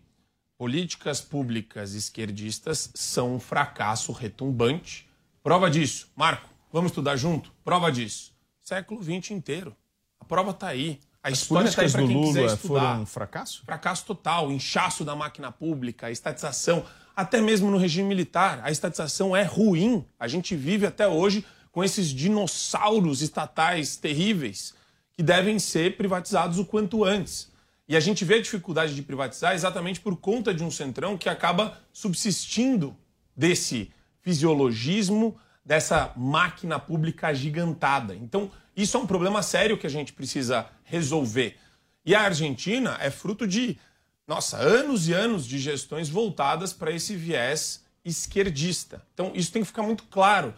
políticas públicas esquerdistas são um fracasso retumbante. Prova disso, Marco, Vamos estudar junto? Prova disso. Século XX inteiro. A prova está aí. A As história está aí para do quem quiser Lula estudar. foram um fracasso? Fracasso total, inchaço da máquina pública, estatização, até mesmo no regime militar, a estatização é ruim. A gente vive até hoje com esses dinossauros estatais terríveis que devem ser privatizados o quanto antes. E a gente vê a dificuldade de privatizar exatamente por conta de um centrão que acaba subsistindo desse fisiologismo, dessa máquina pública agigantada. Então, isso é um problema sério que a gente precisa resolver. E a Argentina é fruto de, nossa, anos e anos de gestões voltadas para esse viés esquerdista. Então, isso tem que ficar muito claro.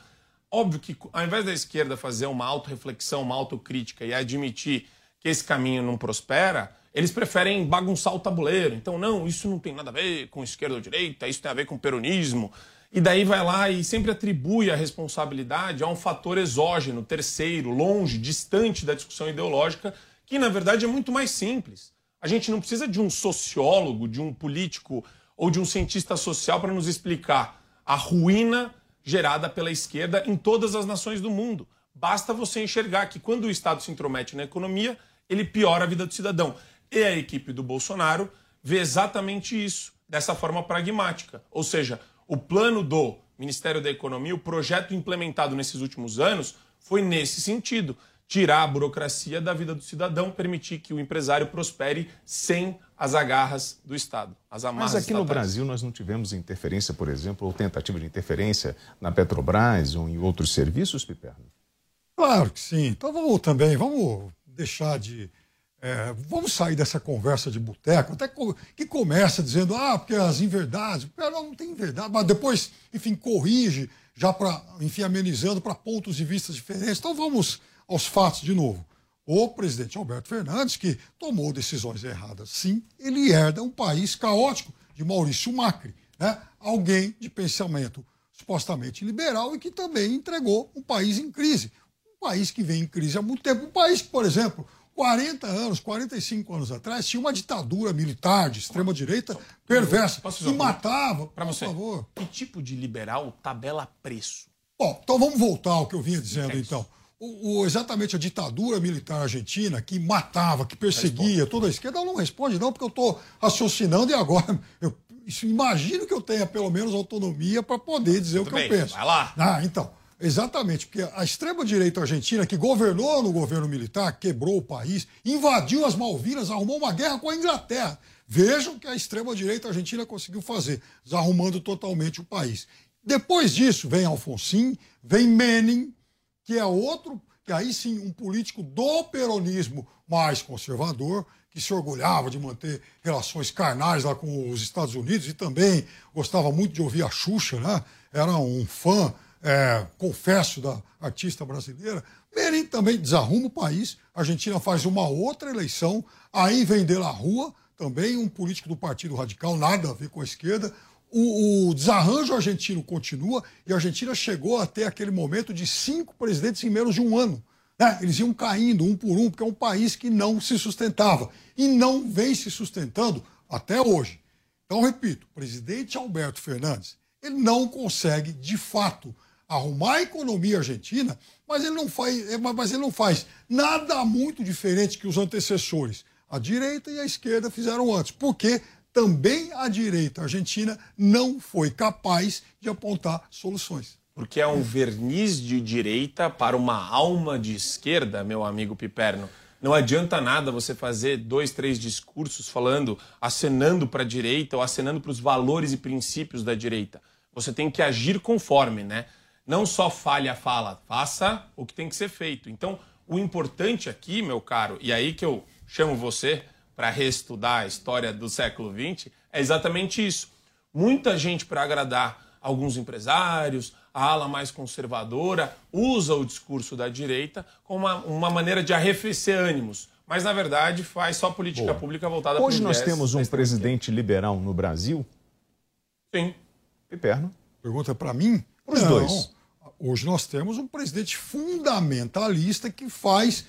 Óbvio que, ao invés da esquerda fazer uma autorreflexão, uma autocrítica e admitir que esse caminho não prospera, eles preferem bagunçar o tabuleiro. Então, não, isso não tem nada a ver com esquerda ou direita, isso tem a ver com peronismo. E daí vai lá e sempre atribui a responsabilidade a um fator exógeno, terceiro, longe, distante da discussão ideológica, que na verdade é muito mais simples. A gente não precisa de um sociólogo, de um político ou de um cientista social para nos explicar a ruína gerada pela esquerda em todas as nações do mundo. Basta você enxergar que quando o Estado se intromete na economia, ele piora a vida do cidadão. E a equipe do Bolsonaro vê exatamente isso, dessa forma pragmática. Ou seja, o plano do Ministério da Economia, o projeto implementado nesses últimos anos, foi nesse sentido. tirar a burocracia da vida do cidadão, permitir que o empresário prospere sem as agarras do Estado, as amarras Mas aqui no estatais. Brasil nós não tivemos interferência, por exemplo, ou tentativa de interferência na Petrobras ou em outros serviços, Piperno? Claro que sim. Então vamos também, vamos deixar de. É, vamos sair dessa conversa de boteco, até que começa dizendo, ah, porque as inverdades, Pera, não, tem inverdade, mas depois, enfim, corrige, já para, enfim, amenizando para pontos de vista diferentes. Então vamos aos fatos de novo. O presidente Alberto Fernandes, que tomou decisões erradas, sim, ele herda um país caótico de Maurício Macri, né? alguém de pensamento supostamente liberal e que também entregou um país em crise. Um país que vem em crise há muito tempo. Um país que, por exemplo, 40 anos, 45 anos atrás, tinha uma ditadura militar de extrema-direita perversa que matava. Para por você, favor. que tipo de liberal tabela preço? Bom, então vamos voltar ao que eu vinha dizendo, então. O, o- exatamente a ditadura militar argentina que matava, que perseguia toda a esquerda, ela não responde, não, porque eu estou raciocinando e agora eu imagino que eu tenha pelo menos autonomia para poder dizer o que bem, eu penso. vai lá. Ah, então. Exatamente, porque a extrema-direita argentina, que governou no governo militar, quebrou o país, invadiu as Malvinas, arrumou uma guerra com a Inglaterra. Vejam o que a extrema-direita argentina conseguiu fazer, desarrumando totalmente o país. Depois disso, vem Alfonsín, vem Menem, que é outro, que aí sim, um político do peronismo mais conservador, que se orgulhava de manter relações carnais lá com os Estados Unidos e também gostava muito de ouvir a Xuxa, né? Era um fã, é, confesso, da artista brasileira. Menem também desarruma o país. A Argentina faz uma outra eleição. Aí vem De La Rua, também um político do Partido Radical, nada a ver com a esquerda. O, o desarranjo argentino continua e a Argentina chegou até aquele momento de cinco presidentes em menos de um ano. né? Eles iam caindo um por um, porque é um país que não se sustentava e não vem se sustentando até hoje. Então, repito, o presidente Alberto Fernandes, ele não consegue, de fato, arrumar a economia argentina, mas ele não faz, é, mas ele não faz nada muito diferente que os antecessores, a direita e a esquerda, fizeram antes. Porque também a direita argentina não foi capaz de apontar soluções. Porque é um verniz de direita para uma alma de esquerda, meu amigo Piperno. Não adianta nada você fazer dois, três discursos falando, acenando para a direita ou acenando para os valores e princípios da direita. Você tem que agir conforme, né? Não só fale a fala, faça o que tem que ser feito. Então, o importante aqui, meu caro, e aí que eu chamo você para reestudar a história do século XX, é exatamente isso. Muita gente, para agradar alguns empresários, a ala mais conservadora, usa o discurso da direita como uma, uma maneira de arrefecer ânimos. Mas, na verdade, faz só política Boa. pública voltada para Hoje nós temos um presidente liberal no Brasil? Sim. Piperno? Pergunta para mim? Os Não. dois. Hoje nós temos um presidente fundamentalista que faz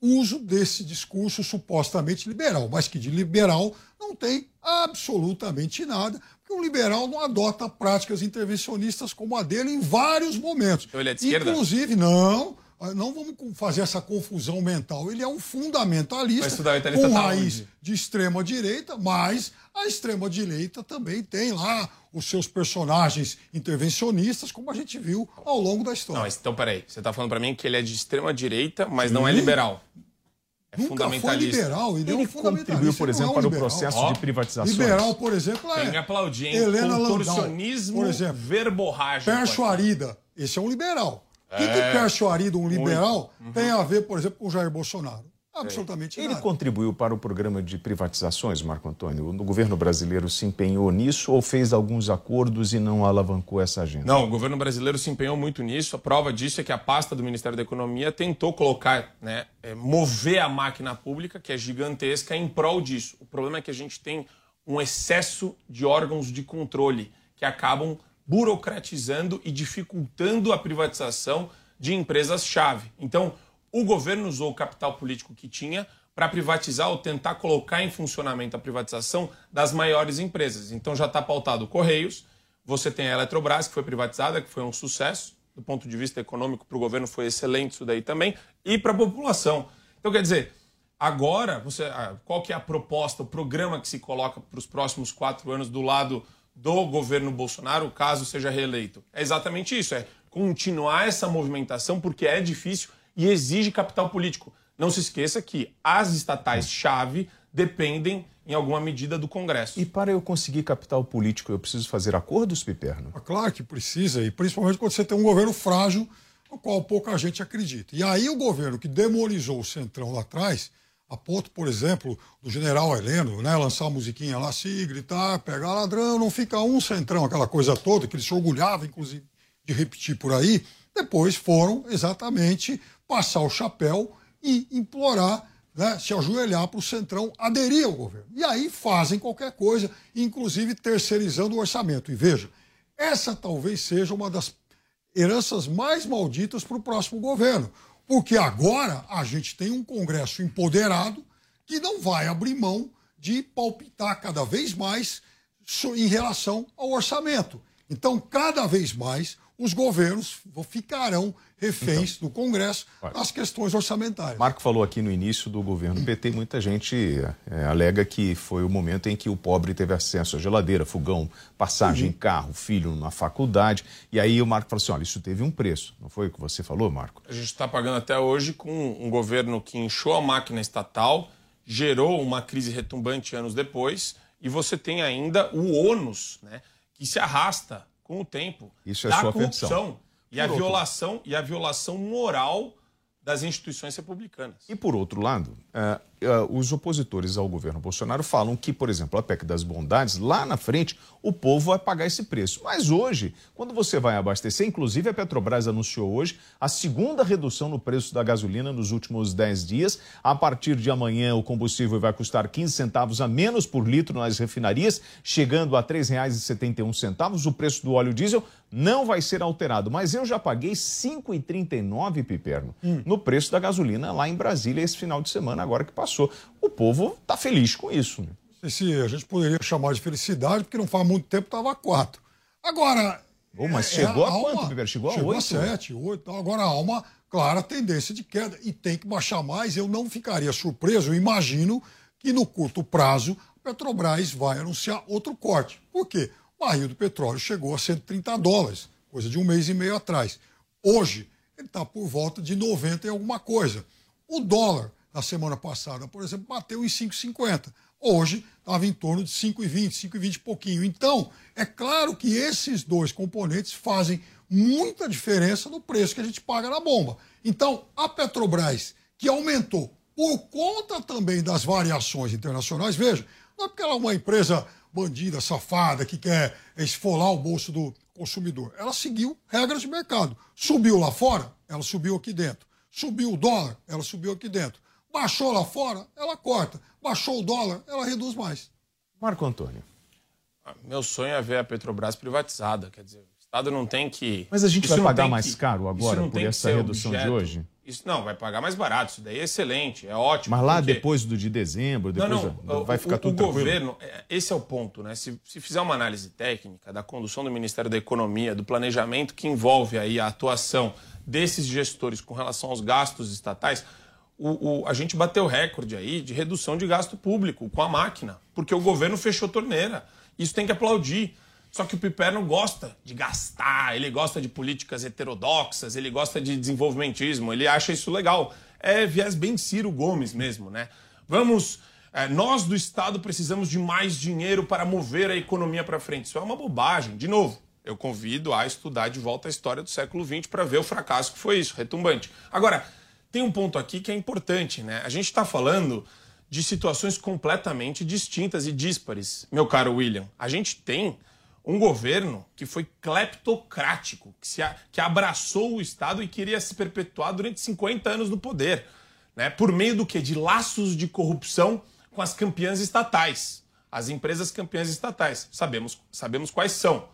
uso desse discurso supostamente liberal, mas que de liberal não tem absolutamente nada, porque um liberal não adota práticas intervencionistas como a dele em vários momentos. Então ele é de esquerda? Inclusive, não, não vamos fazer essa confusão mental. Ele é um fundamentalista fundamentalista com tá raiz onde? de extrema direita, mas a extrema direita também tem lá os seus personagens intervencionistas, como a gente viu ao longo da história. Não, mas então peraí. Você está falando para mim que ele é de extrema direita, mas não é Sim. liberal. É Nunca foi fundamentalista. liberal, ele, é um Ele contribuiu, por ele exemplo, é um para o processo Ó, de privatizações. Liberal, por exemplo, é Tem que aplaudir, hein? Helena Landau, por exemplo. verborrágico. Pércio Arida, esse é um liberal. O que, que É. Pércio Arida, um liberal, Uhum. tem a ver, por exemplo, com Jair Bolsonaro? Absolutamente Ele nada. contribuiu para o programa de privatizações, Marco Antônio? O governo brasileiro se empenhou nisso ou fez alguns acordos e não alavancou essa agenda? Não, o governo brasileiro se empenhou muito nisso. A prova disso é que a pasta do Ministério da Economia tentou colocar, né, é, mover a máquina pública, que é gigantesca, em prol disso. O problema é que a gente tem um excesso de órgãos de controle que acabam burocratizando e dificultando a privatização de empresas-chave. Então, o governo usou o capital político que tinha para privatizar ou tentar colocar em funcionamento a privatização das maiores empresas. Então já está pautado Correios, você tem a Eletrobras, que foi privatizada, que foi um sucesso. Do ponto de vista econômico, para o governo foi excelente isso daí também, e para a população. Então, quer dizer, agora, você, ah, qual que é a proposta, o programa que se coloca para os próximos quatro anos do lado do governo Bolsonaro, caso seja reeleito? É exatamente isso, é continuar essa movimentação, porque é difícil e exige capital político. Não se esqueça que as estatais-chave dependem, em alguma medida, do Congresso. E para eu conseguir capital político, eu preciso fazer acordos, Piperno? É claro que precisa, e principalmente quando você tem um governo frágil, no qual pouca gente acredita. E aí o governo que demonizou o Centrão lá atrás, a ponto, por exemplo, do general Heleno, né, lançar a musiquinha lá, se gritar, pegar ladrão, não fica um Centrão, aquela coisa toda, que ele se orgulhava, inclusive, de repetir por aí, depois foram exatamente passar o chapéu e implorar, né, se ajoelhar para o Centrão aderir ao governo. E aí fazem qualquer coisa, inclusive terceirizando o orçamento. E veja, essa talvez seja uma das heranças mais malditas para o próximo governo. Porque agora a gente tem um Congresso empoderado que não vai abrir mão de palpitar cada vez mais em relação ao orçamento. Então, cada vez mais, os governos ficarão reféns do Congresso nas questões orçamentárias. Marco falou aqui no início do governo PT, muita gente é, alega que foi o momento em que o pobre teve acesso à geladeira, fogão, passagem, carro, filho na faculdade. E aí o Marco falou assim: olha, isso teve um preço. Não foi o que você falou, Marco? A gente está pagando até hoje com um governo que inchou a máquina estatal, gerou uma crise retumbante anos depois, e você tem ainda o ônus, né, que se arrasta com o tempo Isso é da sua corrupção e a violação e a violação moral das instituições republicanas. E por outro lado, eh, os opositores ao governo Bolsonaro falam que, por exemplo, a PEC das bondades, lá na frente, o povo vai pagar esse preço. Mas hoje, quando você vai abastecer, inclusive a Petrobras anunciou hoje a segunda redução no preço da gasolina nos últimos 10 dias. A partir de amanhã, o combustível vai custar 15 centavos a menos por litro nas refinarias, chegando a R$ 3,71. O preço do óleo diesel não vai ser alterado, mas eu já paguei R$ 5,39, Piperno, no preço da gasolina lá em Brasília esse final de semana, agora que passou. O povo está feliz com isso. né? Não sei se a gente poderia chamar de felicidade, porque não faz muito tempo estava a 4. Agora. Ô, mas é, chegou a há quanto, Piper? Chegou a Chegou a oito? 7, 8. Então agora há uma clara tendência de queda e tem que baixar mais. Eu não ficaria surpreso, eu imagino que no curto prazo a Petrobras vai anunciar outro corte. Por quê? O barril do petróleo chegou a 130 dólares, coisa de um mês e meio atrás. Hoje, ele está por volta de 90 e alguma coisa. O dólar, na semana passada, por exemplo, bateu em 5,50. Hoje estava em torno de 5,20, 5,20 e pouquinho. Então, é claro que esses dois componentes fazem muita diferença no preço que a gente paga na bomba. Então, a Petrobras, que aumentou por conta também das variações internacionais, veja, não é porque ela é uma empresa bandida, safada, que quer esfolar o bolso do consumidor. Ela seguiu regras de mercado. Subiu lá fora, ela subiu aqui dentro. Subiu o dólar, ela subiu aqui dentro. Baixou lá fora, ela corta. Baixou o dólar, ela reduz mais. Marco Antônio. Meu sonho é ver a Petrobras privatizada, quer dizer, o Estado não tem que... Mas a gente isso vai pagar mais que- caro agora por essa redução de objeto- hoje? Isso não, vai pagar mais barato, isso daí é excelente, é ótimo. Mas lá porque- depois do de dezembro, depois não, não, vai ficar o, tudo o tranquilo? governo, é, esse é o ponto, né? Se, se fizer uma análise técnica da condução do Ministério da Economia, do planejamento que envolve aí a atuação desses gestores com relação aos gastos estatais, o, o- a gente bateu recorde aí de redução de gasto público com a máquina, porque o governo fechou torneira. Isso tem que aplaudir. Só que o Piperno gosta de gastar, ele gosta de políticas heterodoxas, ele gosta de desenvolvimentismo, ele acha isso legal. É viés bem Ciro Gomes mesmo, né? Vamos. é, nós do Estado precisamos de mais dinheiro para mover a economia para frente. Isso é uma bobagem. De novo, eu convido a estudar de volta a história do século XX para ver o fracasso que foi isso, retumbante. Agora, tem um ponto aqui que é importante, né? A gente está falando de situações completamente distintas e díspares, meu caro William. A gente tem um governo que foi cleptocrático, que, se a- que abraçou o Estado e queria se perpetuar durante 50 anos no poder. Né? Por meio do quê? De laços de corrupção com as campeãs estatais. As empresas campeãs estatais. Sabemos, sabemos quais são.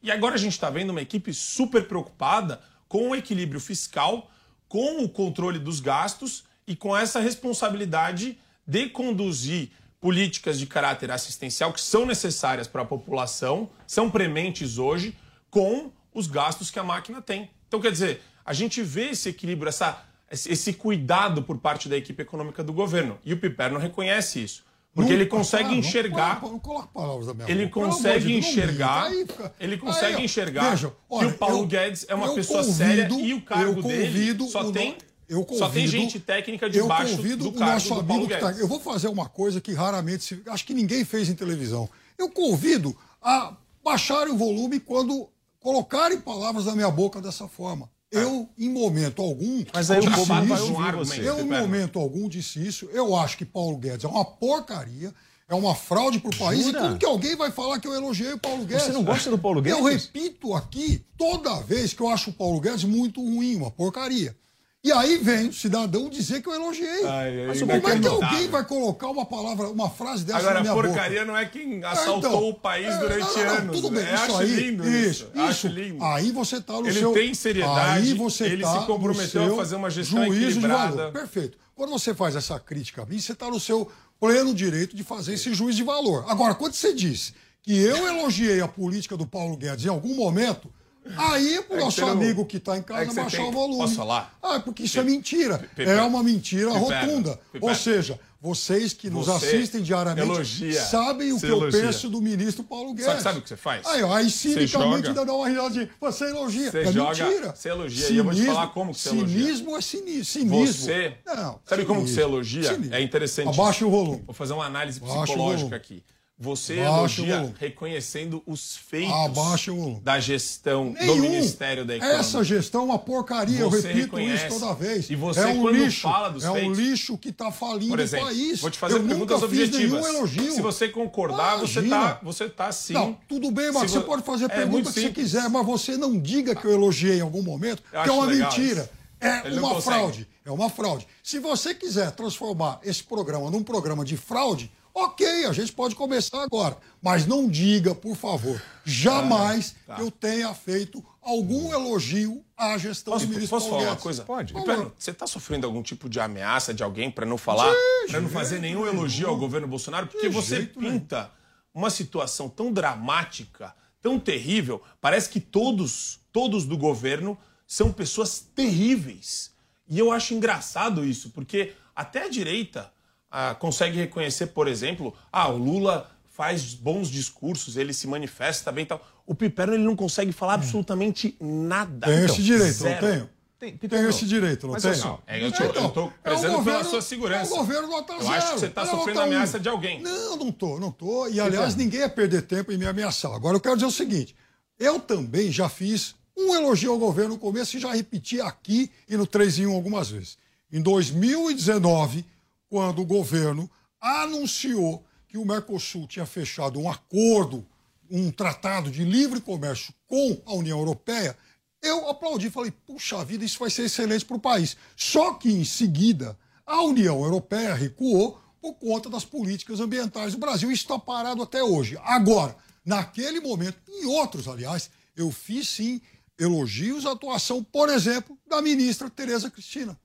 E agora a gente está vendo uma equipe super preocupada com o equilíbrio fiscal, com o controle dos gastos e com essa responsabilidade de conduzir políticas de caráter assistencial que são necessárias para a população, são prementes hoje, com os gastos que a máquina tem. Então, quer dizer, a gente vê esse equilíbrio, essa, esse cuidado por parte da equipe econômica do governo. E o Piperno reconhece isso. Porque Nunca, ele consegue cara, não enxergar. Não coloca palavras da minha Ele boca. Consegue Deus, não enxergar- aí ele consegue Aí, enxergar veja, que olha, o Paulo eu- Guedes é uma eu pessoa séria e o cargo eu dele convido só o tem eu convido, Só tem gente técnica eu debaixo convido do o cargo nosso do amigo que tá. Eu vou fazer uma coisa que raramente se, acho que ninguém fez em televisão. Eu convido a baixarem o volume quando colocarem palavras na minha boca dessa forma. Eu, em momento algum, Mas aí o disse povo vai isso. ouvir você. Eu, em momento algum, disse isso. Eu acho que Paulo Guedes é uma porcaria, é uma fraude pro país. Jura? E como que alguém vai falar que eu elogiei o Paulo Guedes? Você não gosta do Paulo Guedes? Eu repito aqui toda vez que eu acho o Paulo Guedes muito ruim, uma porcaria. E aí vem o cidadão dizer que eu elogiei. Ai, Mas como é que alguém vai colocar uma palavra, uma frase dessa Agora, na minha porcaria boca? não é quem É, assaltou então, o país é, durante não, não, anos. Tudo bem, né? isso Acho aí, lindo isso. isso, Acho lindo. Aí você tá no Ele seu... tem seriedade, aí você ele tá se comprometeu a fazer uma gestão juízo de equilibrada. valor. Perfeito. Quando você faz essa crítica a mim, você está no seu pleno direito de fazer esse juízo de valor. Agora, quando você diz que eu elogiei a política do Paulo Guedes em algum momento, aí é pro É que nosso você não- amigo que está em é casa você baixar tem- o volume. Posso falar? Ah, porque isso é mentira. É uma mentira rotunda. Ou seja, vocês que nos Você assistem diariamente elogia. sabem o que eu elogia. penso do ministro Paulo Guedes. Sabe, sabe o que você faz? Aí, ó, aí cinicamente ainda dá uma risadinha. Você elogia. Você é joga- mentira. você elogia. E eu vou te falar como que você elogia. Cinismo é cinismo. cinismo. Você. Não, sabe como que você cinismo. elogia? Cinismo. É interessante. Abaixa o volume. Vou fazer uma análise o psicológica aqui. Você Abaixa elogia reconhecendo os feitos Abaixa da gestão do Nenhum. Ministério da Economia. Essa gestão é uma porcaria, eu Você repito reconhece. isso toda vez. E você, é um quando lixo, fala dos é um feitos- lixo que está falindo exemplo, o país. vou te fazer eu perguntas objetivas. Se você concordar, você Imagina. tá, você tá sim. Não, tudo bem, mas você vo- pode fazer a É pergunta que você quiser, mas você não diga que eu elogiei em algum momento, Eu que é uma mentira. isso. É Ele uma fraude. É uma fraude. Se você quiser transformar esse programa num programa de fraude, ok, a gente pode começar agora. Mas não diga, por favor, jamais Ah, tá. que eu tenha feito algum elogio à gestão Posso, do ministro posso Paulo falar uma Guedes. coisa? Pode. Pera, você está sofrendo algum tipo de ameaça de alguém para não falar, para não fazer nenhum elogio ao governo Bolsonaro? Porque você jeito pinta uma situação tão dramática, tão terrível, parece que todos, todos do governo são pessoas terríveis. E eu acho engraçado isso, porque até a direita ah, consegue reconhecer, por exemplo, ah, o Lula faz bons discursos, ele se manifesta bem e tal. O Piperno ele não consegue falar absolutamente nada. Tem Então, esse direito, zero. não tenho? Tem, Tem esse direito, não Mas tem? olha só, é, eu tô- eu tô prezando pela sua segurança. É o governo nota Eu zero. acho que você tá Ele é sofrendo um. ameaça de alguém. Não, não tô, não tô. E, aliás, Então. ninguém ia perder tempo em me ameaçar. Agora, eu quero dizer o seguinte. Eu também já fiz um elogio ao governo no começo e já repeti aqui e no 3 em 1 algumas vezes. Em 2019, quando o governo anunciou que o Mercosul tinha fechado um acordo, um tratado de livre comércio com a União Europeia, eu aplaudi, falei, puxa vida, isso vai ser excelente para o país. Só que, em seguida, a União Europeia recuou por conta das políticas ambientais do Brasil. Está parado até hoje. Agora, naquele momento, e outros, aliás, eu fiz sim elogios à atuação, por exemplo, da ministra Tereza Cristina.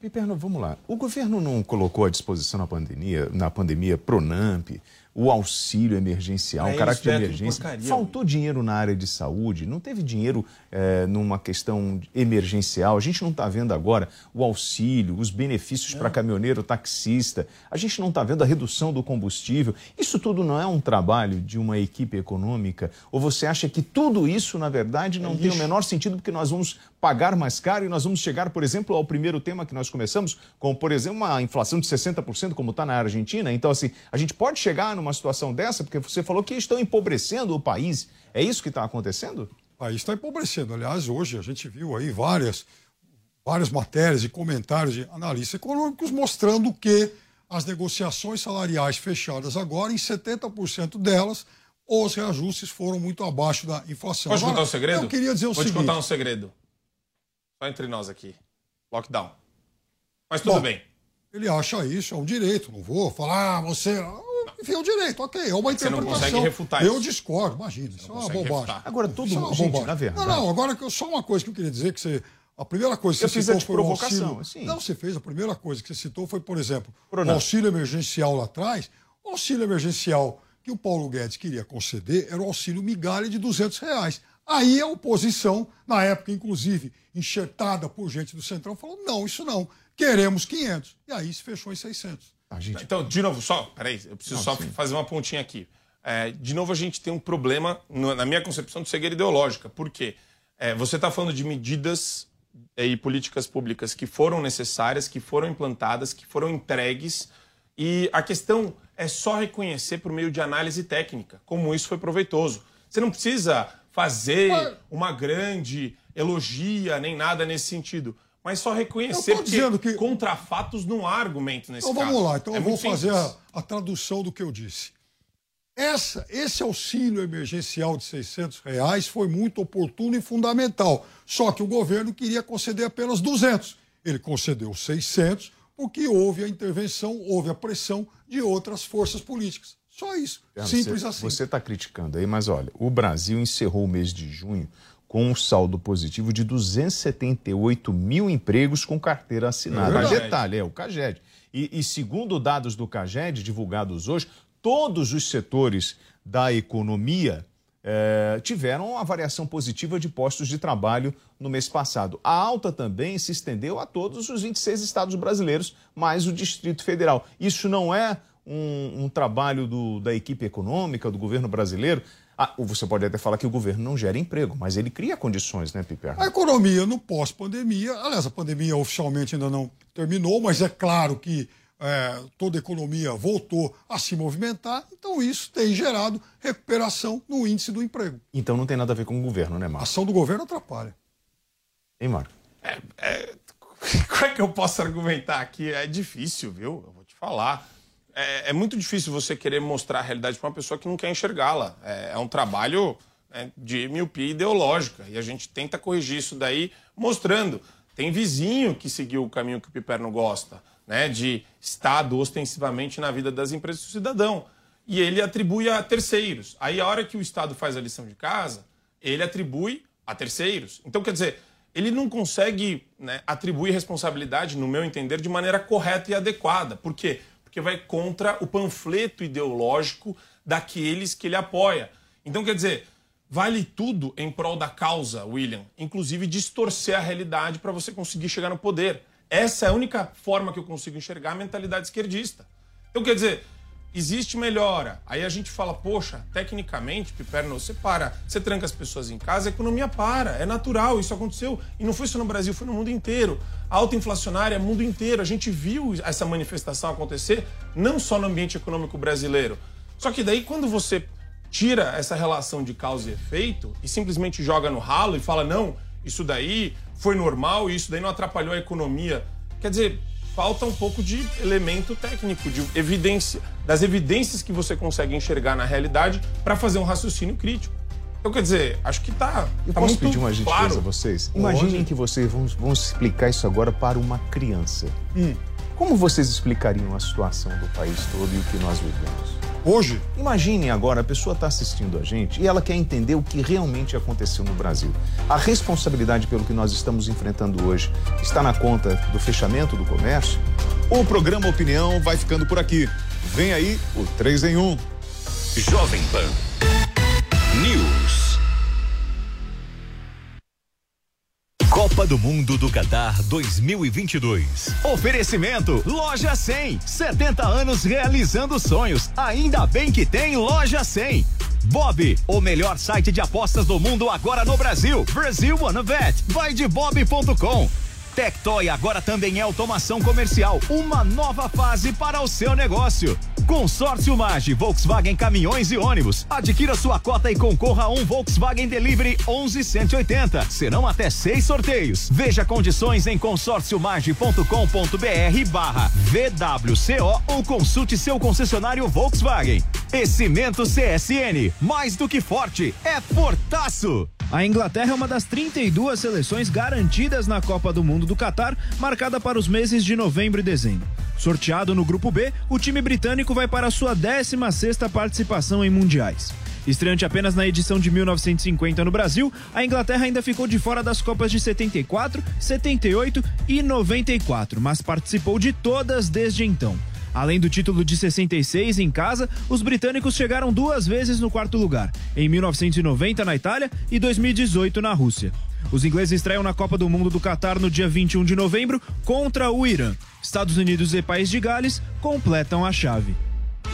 Piperno, vamos lá. O governo não colocou à disposição na pandemia, na pandemia Pronamp, o auxílio emergencial, É o caráter de é emergência. porcaria, Faltou dinheiro na área de saúde, não teve dinheiro eh, numa questão emergencial. A gente não está vendo agora o auxílio, os benefícios para caminhoneiro, taxista. A gente não está vendo a redução do combustível. Isso tudo não é um trabalho de uma equipe econômica? Ou você acha que tudo isso, na verdade, não tem o menor sentido porque nós vamos pagar mais caro e nós vamos chegar, por exemplo, ao primeiro tema que nós começamos, como, por exemplo, uma inflação de 60%, como está na Argentina. Então, assim, a gente pode chegar numa situação dessa, porque você falou que estão empobrecendo o país. É isso que está acontecendo? O país está empobrecendo. Aliás, hoje a gente viu aí várias, várias matérias e comentários de analistas econômicos mostrando que as negociações salariais fechadas agora, em 70% delas, os reajustes foram muito abaixo da inflação. Agora, contar um segredo? Eu queria dizer o Vou seguinte. te contar um segredo. Só entre nós aqui. Lockdown. Mas tudo Bom, bem. Ele acha isso, é um direito. Não vou falar, ah, você. Enfim, é um direito, ok. É uma Você não interpretação. consegue refutar Eu isso. discordo, imagina. Isso é uma bobagem. refutar. Agora, todo Isso é uma mundo. Gente, bobagem. na verdade. Não, não, agora eu- só uma coisa que eu queria dizer que você. A primeira coisa que Eu você fiz citou foi o provocação, auxílio. assim. Não, você fez. A primeira coisa que você citou foi, por exemplo, o auxílio emergencial lá atrás. O auxílio emergencial que o Paulo Guedes queria conceder era o auxílio migalha de 200 reais. Aí a oposição, na época, inclusive, enxertada por gente do Centrão, falou: não, isso não. Queremos 500. E aí se fechou em 600. Então, de novo, só, peraí, eu preciso Não, só sim. fazer uma pontinha aqui. É, de novo, a gente tem um problema na minha concepção de cegueira ideológica. Por quê? É, você está falando de medidas e políticas públicas que foram necessárias, que foram implantadas, que foram entregues. E a questão é só reconhecer por meio de análise técnica como isso foi proveitoso. Você não precisa fazer uma grande elogia nem nada nesse sentido. Mas só reconhecer tô dizendo que- contra fatos não há argumento nesse Então caso. vamos lá, então É eu vou fazer a, a tradução do que eu disse. Essa, esse auxílio emergencial de 600 reais foi muito oportuno e fundamental. Só que o governo queria conceder apenas 200. Ele concedeu 600 porque houve a intervenção, houve a pressão de outras forças políticas. Só isso. Simples você, assim. Você está criticando aí, mas olha, o Brasil encerrou o mês de junho com um saldo positivo de 278 mil empregos com carteira assinada. É. Detalhe, é o CAGED. E, e segundo dados do CAGED, divulgados hoje, todos os setores da economia eh, tiveram uma variação positiva de postos de trabalho no mês passado. A alta também se estendeu a todos os 26 estados brasileiros, mais o Distrito Federal. Isso não é um, um trabalho do- da equipe econômica, do governo brasileiro? Ah, você pode até falar que o governo não gera emprego, mas ele cria condições, né, Piper? A economia no pós-pandemia, aliás, a pandemia oficialmente ainda não terminou, mas é claro que é, toda a economia voltou a se movimentar, então isso tem gerado recuperação no índice do emprego. Então não tem nada a ver com o governo, né, A Marco? ação do governo atrapalha. Hein, Marco? Como é que eu posso argumentar aqui? É difícil, viu? Eu vou te falar. É, é muito difícil você querer mostrar a realidade para uma pessoa que não quer enxergá-la. É, é um trabalho né, de miopia ideológica e a gente tenta corrigir isso daí mostrando. Tem vizinho que seguiu o caminho que o Piperno gosta, né, de Estado ostensivamente na vida das empresas do cidadão. E ele atribui a terceiros. Aí, a hora que o Estado faz a lição de casa, ele atribui a terceiros. Então, quer dizer, ele não consegue né, atribuir responsabilidade, no meu entender, de maneira correta e adequada. Por quê? Porque vai contra o panfleto ideológico daqueles que ele apoia. Então, quer dizer, vale tudo em prol da causa, William, inclusive distorcer a realidade para você conseguir chegar no poder. Essa é a única forma que eu consigo enxergar a mentalidade esquerdista. Então, quer dizer, existe melhora. Aí a gente fala, poxa, tecnicamente, Piperno, você para, você tranca as pessoas em casa, a economia para. É natural, isso aconteceu. E não foi só no Brasil, foi no mundo inteiro. Alta inflacionária mundo inteiro. A gente viu essa manifestação acontecer, não só no ambiente econômico brasileiro. Só que daí, quando você tira essa relação de causa e efeito e simplesmente joga no ralo e fala, não, isso daí foi normal isso daí não atrapalhou a economia. Quer dizer, falta um pouco de elemento técnico, de evidência, das evidências que você consegue enxergar na realidade para fazer um raciocínio crítico. Então, quer dizer, acho que tá, Eu tá posso muito pedir uma gentileza claro. a vocês? Imaginem que vocês vão, vão explicar isso agora para uma criança. Hum. Como vocês explicariam a situação do país todo e o que nós vivemos? Hoje? Imaginem agora, a pessoa está assistindo a gente e ela quer entender o que realmente aconteceu no Brasil. A responsabilidade pelo que nós estamos enfrentando hoje está na conta do fechamento do comércio? O programa Opinião vai ficando por aqui. Vem aí o 3 em 1. Jovem Pan News. Do Mundo do Qatar 2022. Oferecimento Loja 100. 70 anos realizando sonhos. Ainda bem que tem Loja 100. Bob, o melhor site de apostas do mundo agora no Brasil. Brasil Wanna Bet. Vai de bob.com. Tectoy agora também é automação comercial. Uma nova fase para o seu negócio. Consórcio Mage, Volkswagen Caminhões e Ônibus. Adquira sua cota e concorra a um Volkswagen Delivery 11180. Serão até seis sorteios. Veja condições em consórciomage.com.br barra VWCO ou consulte seu concessionário Volkswagen. E Cimento CSN, mais do que forte, é fortaço. A Inglaterra é uma das 32 seleções garantidas na Copa do Mundo do Catar, marcada para os meses de novembro e dezembro. Sorteado no grupo B, o time britânico vai para a sua 16ª participação em mundiais. Estreante apenas na edição de 1950 no Brasil, a Inglaterra ainda ficou de fora das Copas de 74, 78 e 94, mas participou de todas desde então. Além do título de 66 em casa, os britânicos chegaram duas vezes no quarto lugar, em 1990 na Itália e 2018 na Rússia. Os ingleses estreiam na Copa do Mundo do Catar no dia 21 de novembro contra o Irã. Estados Unidos e País de Gales completam a chave.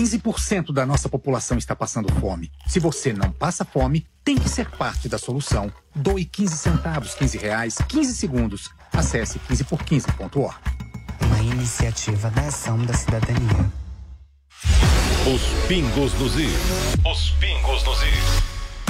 15% da nossa população está passando fome. Se você não passa fome, tem que ser parte da solução. Doe 15 centavos, 15 reais, 15 segundos. Acesse 15por15.org. Uma iniciativa da Ação da Cidadania. Os pingos nos is. Os pingos nos is.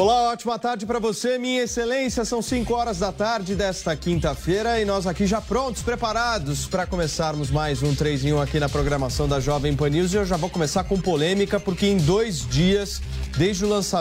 Olá, ótima tarde para você, minha excelência. São 5 horas da tarde desta quinta-feira e nós aqui já prontos, preparados para começarmos mais um 3 em 1 aqui na programação da Jovem Pan News. E eu já vou começar com polêmica, porque em dois dias, desde o lançamento.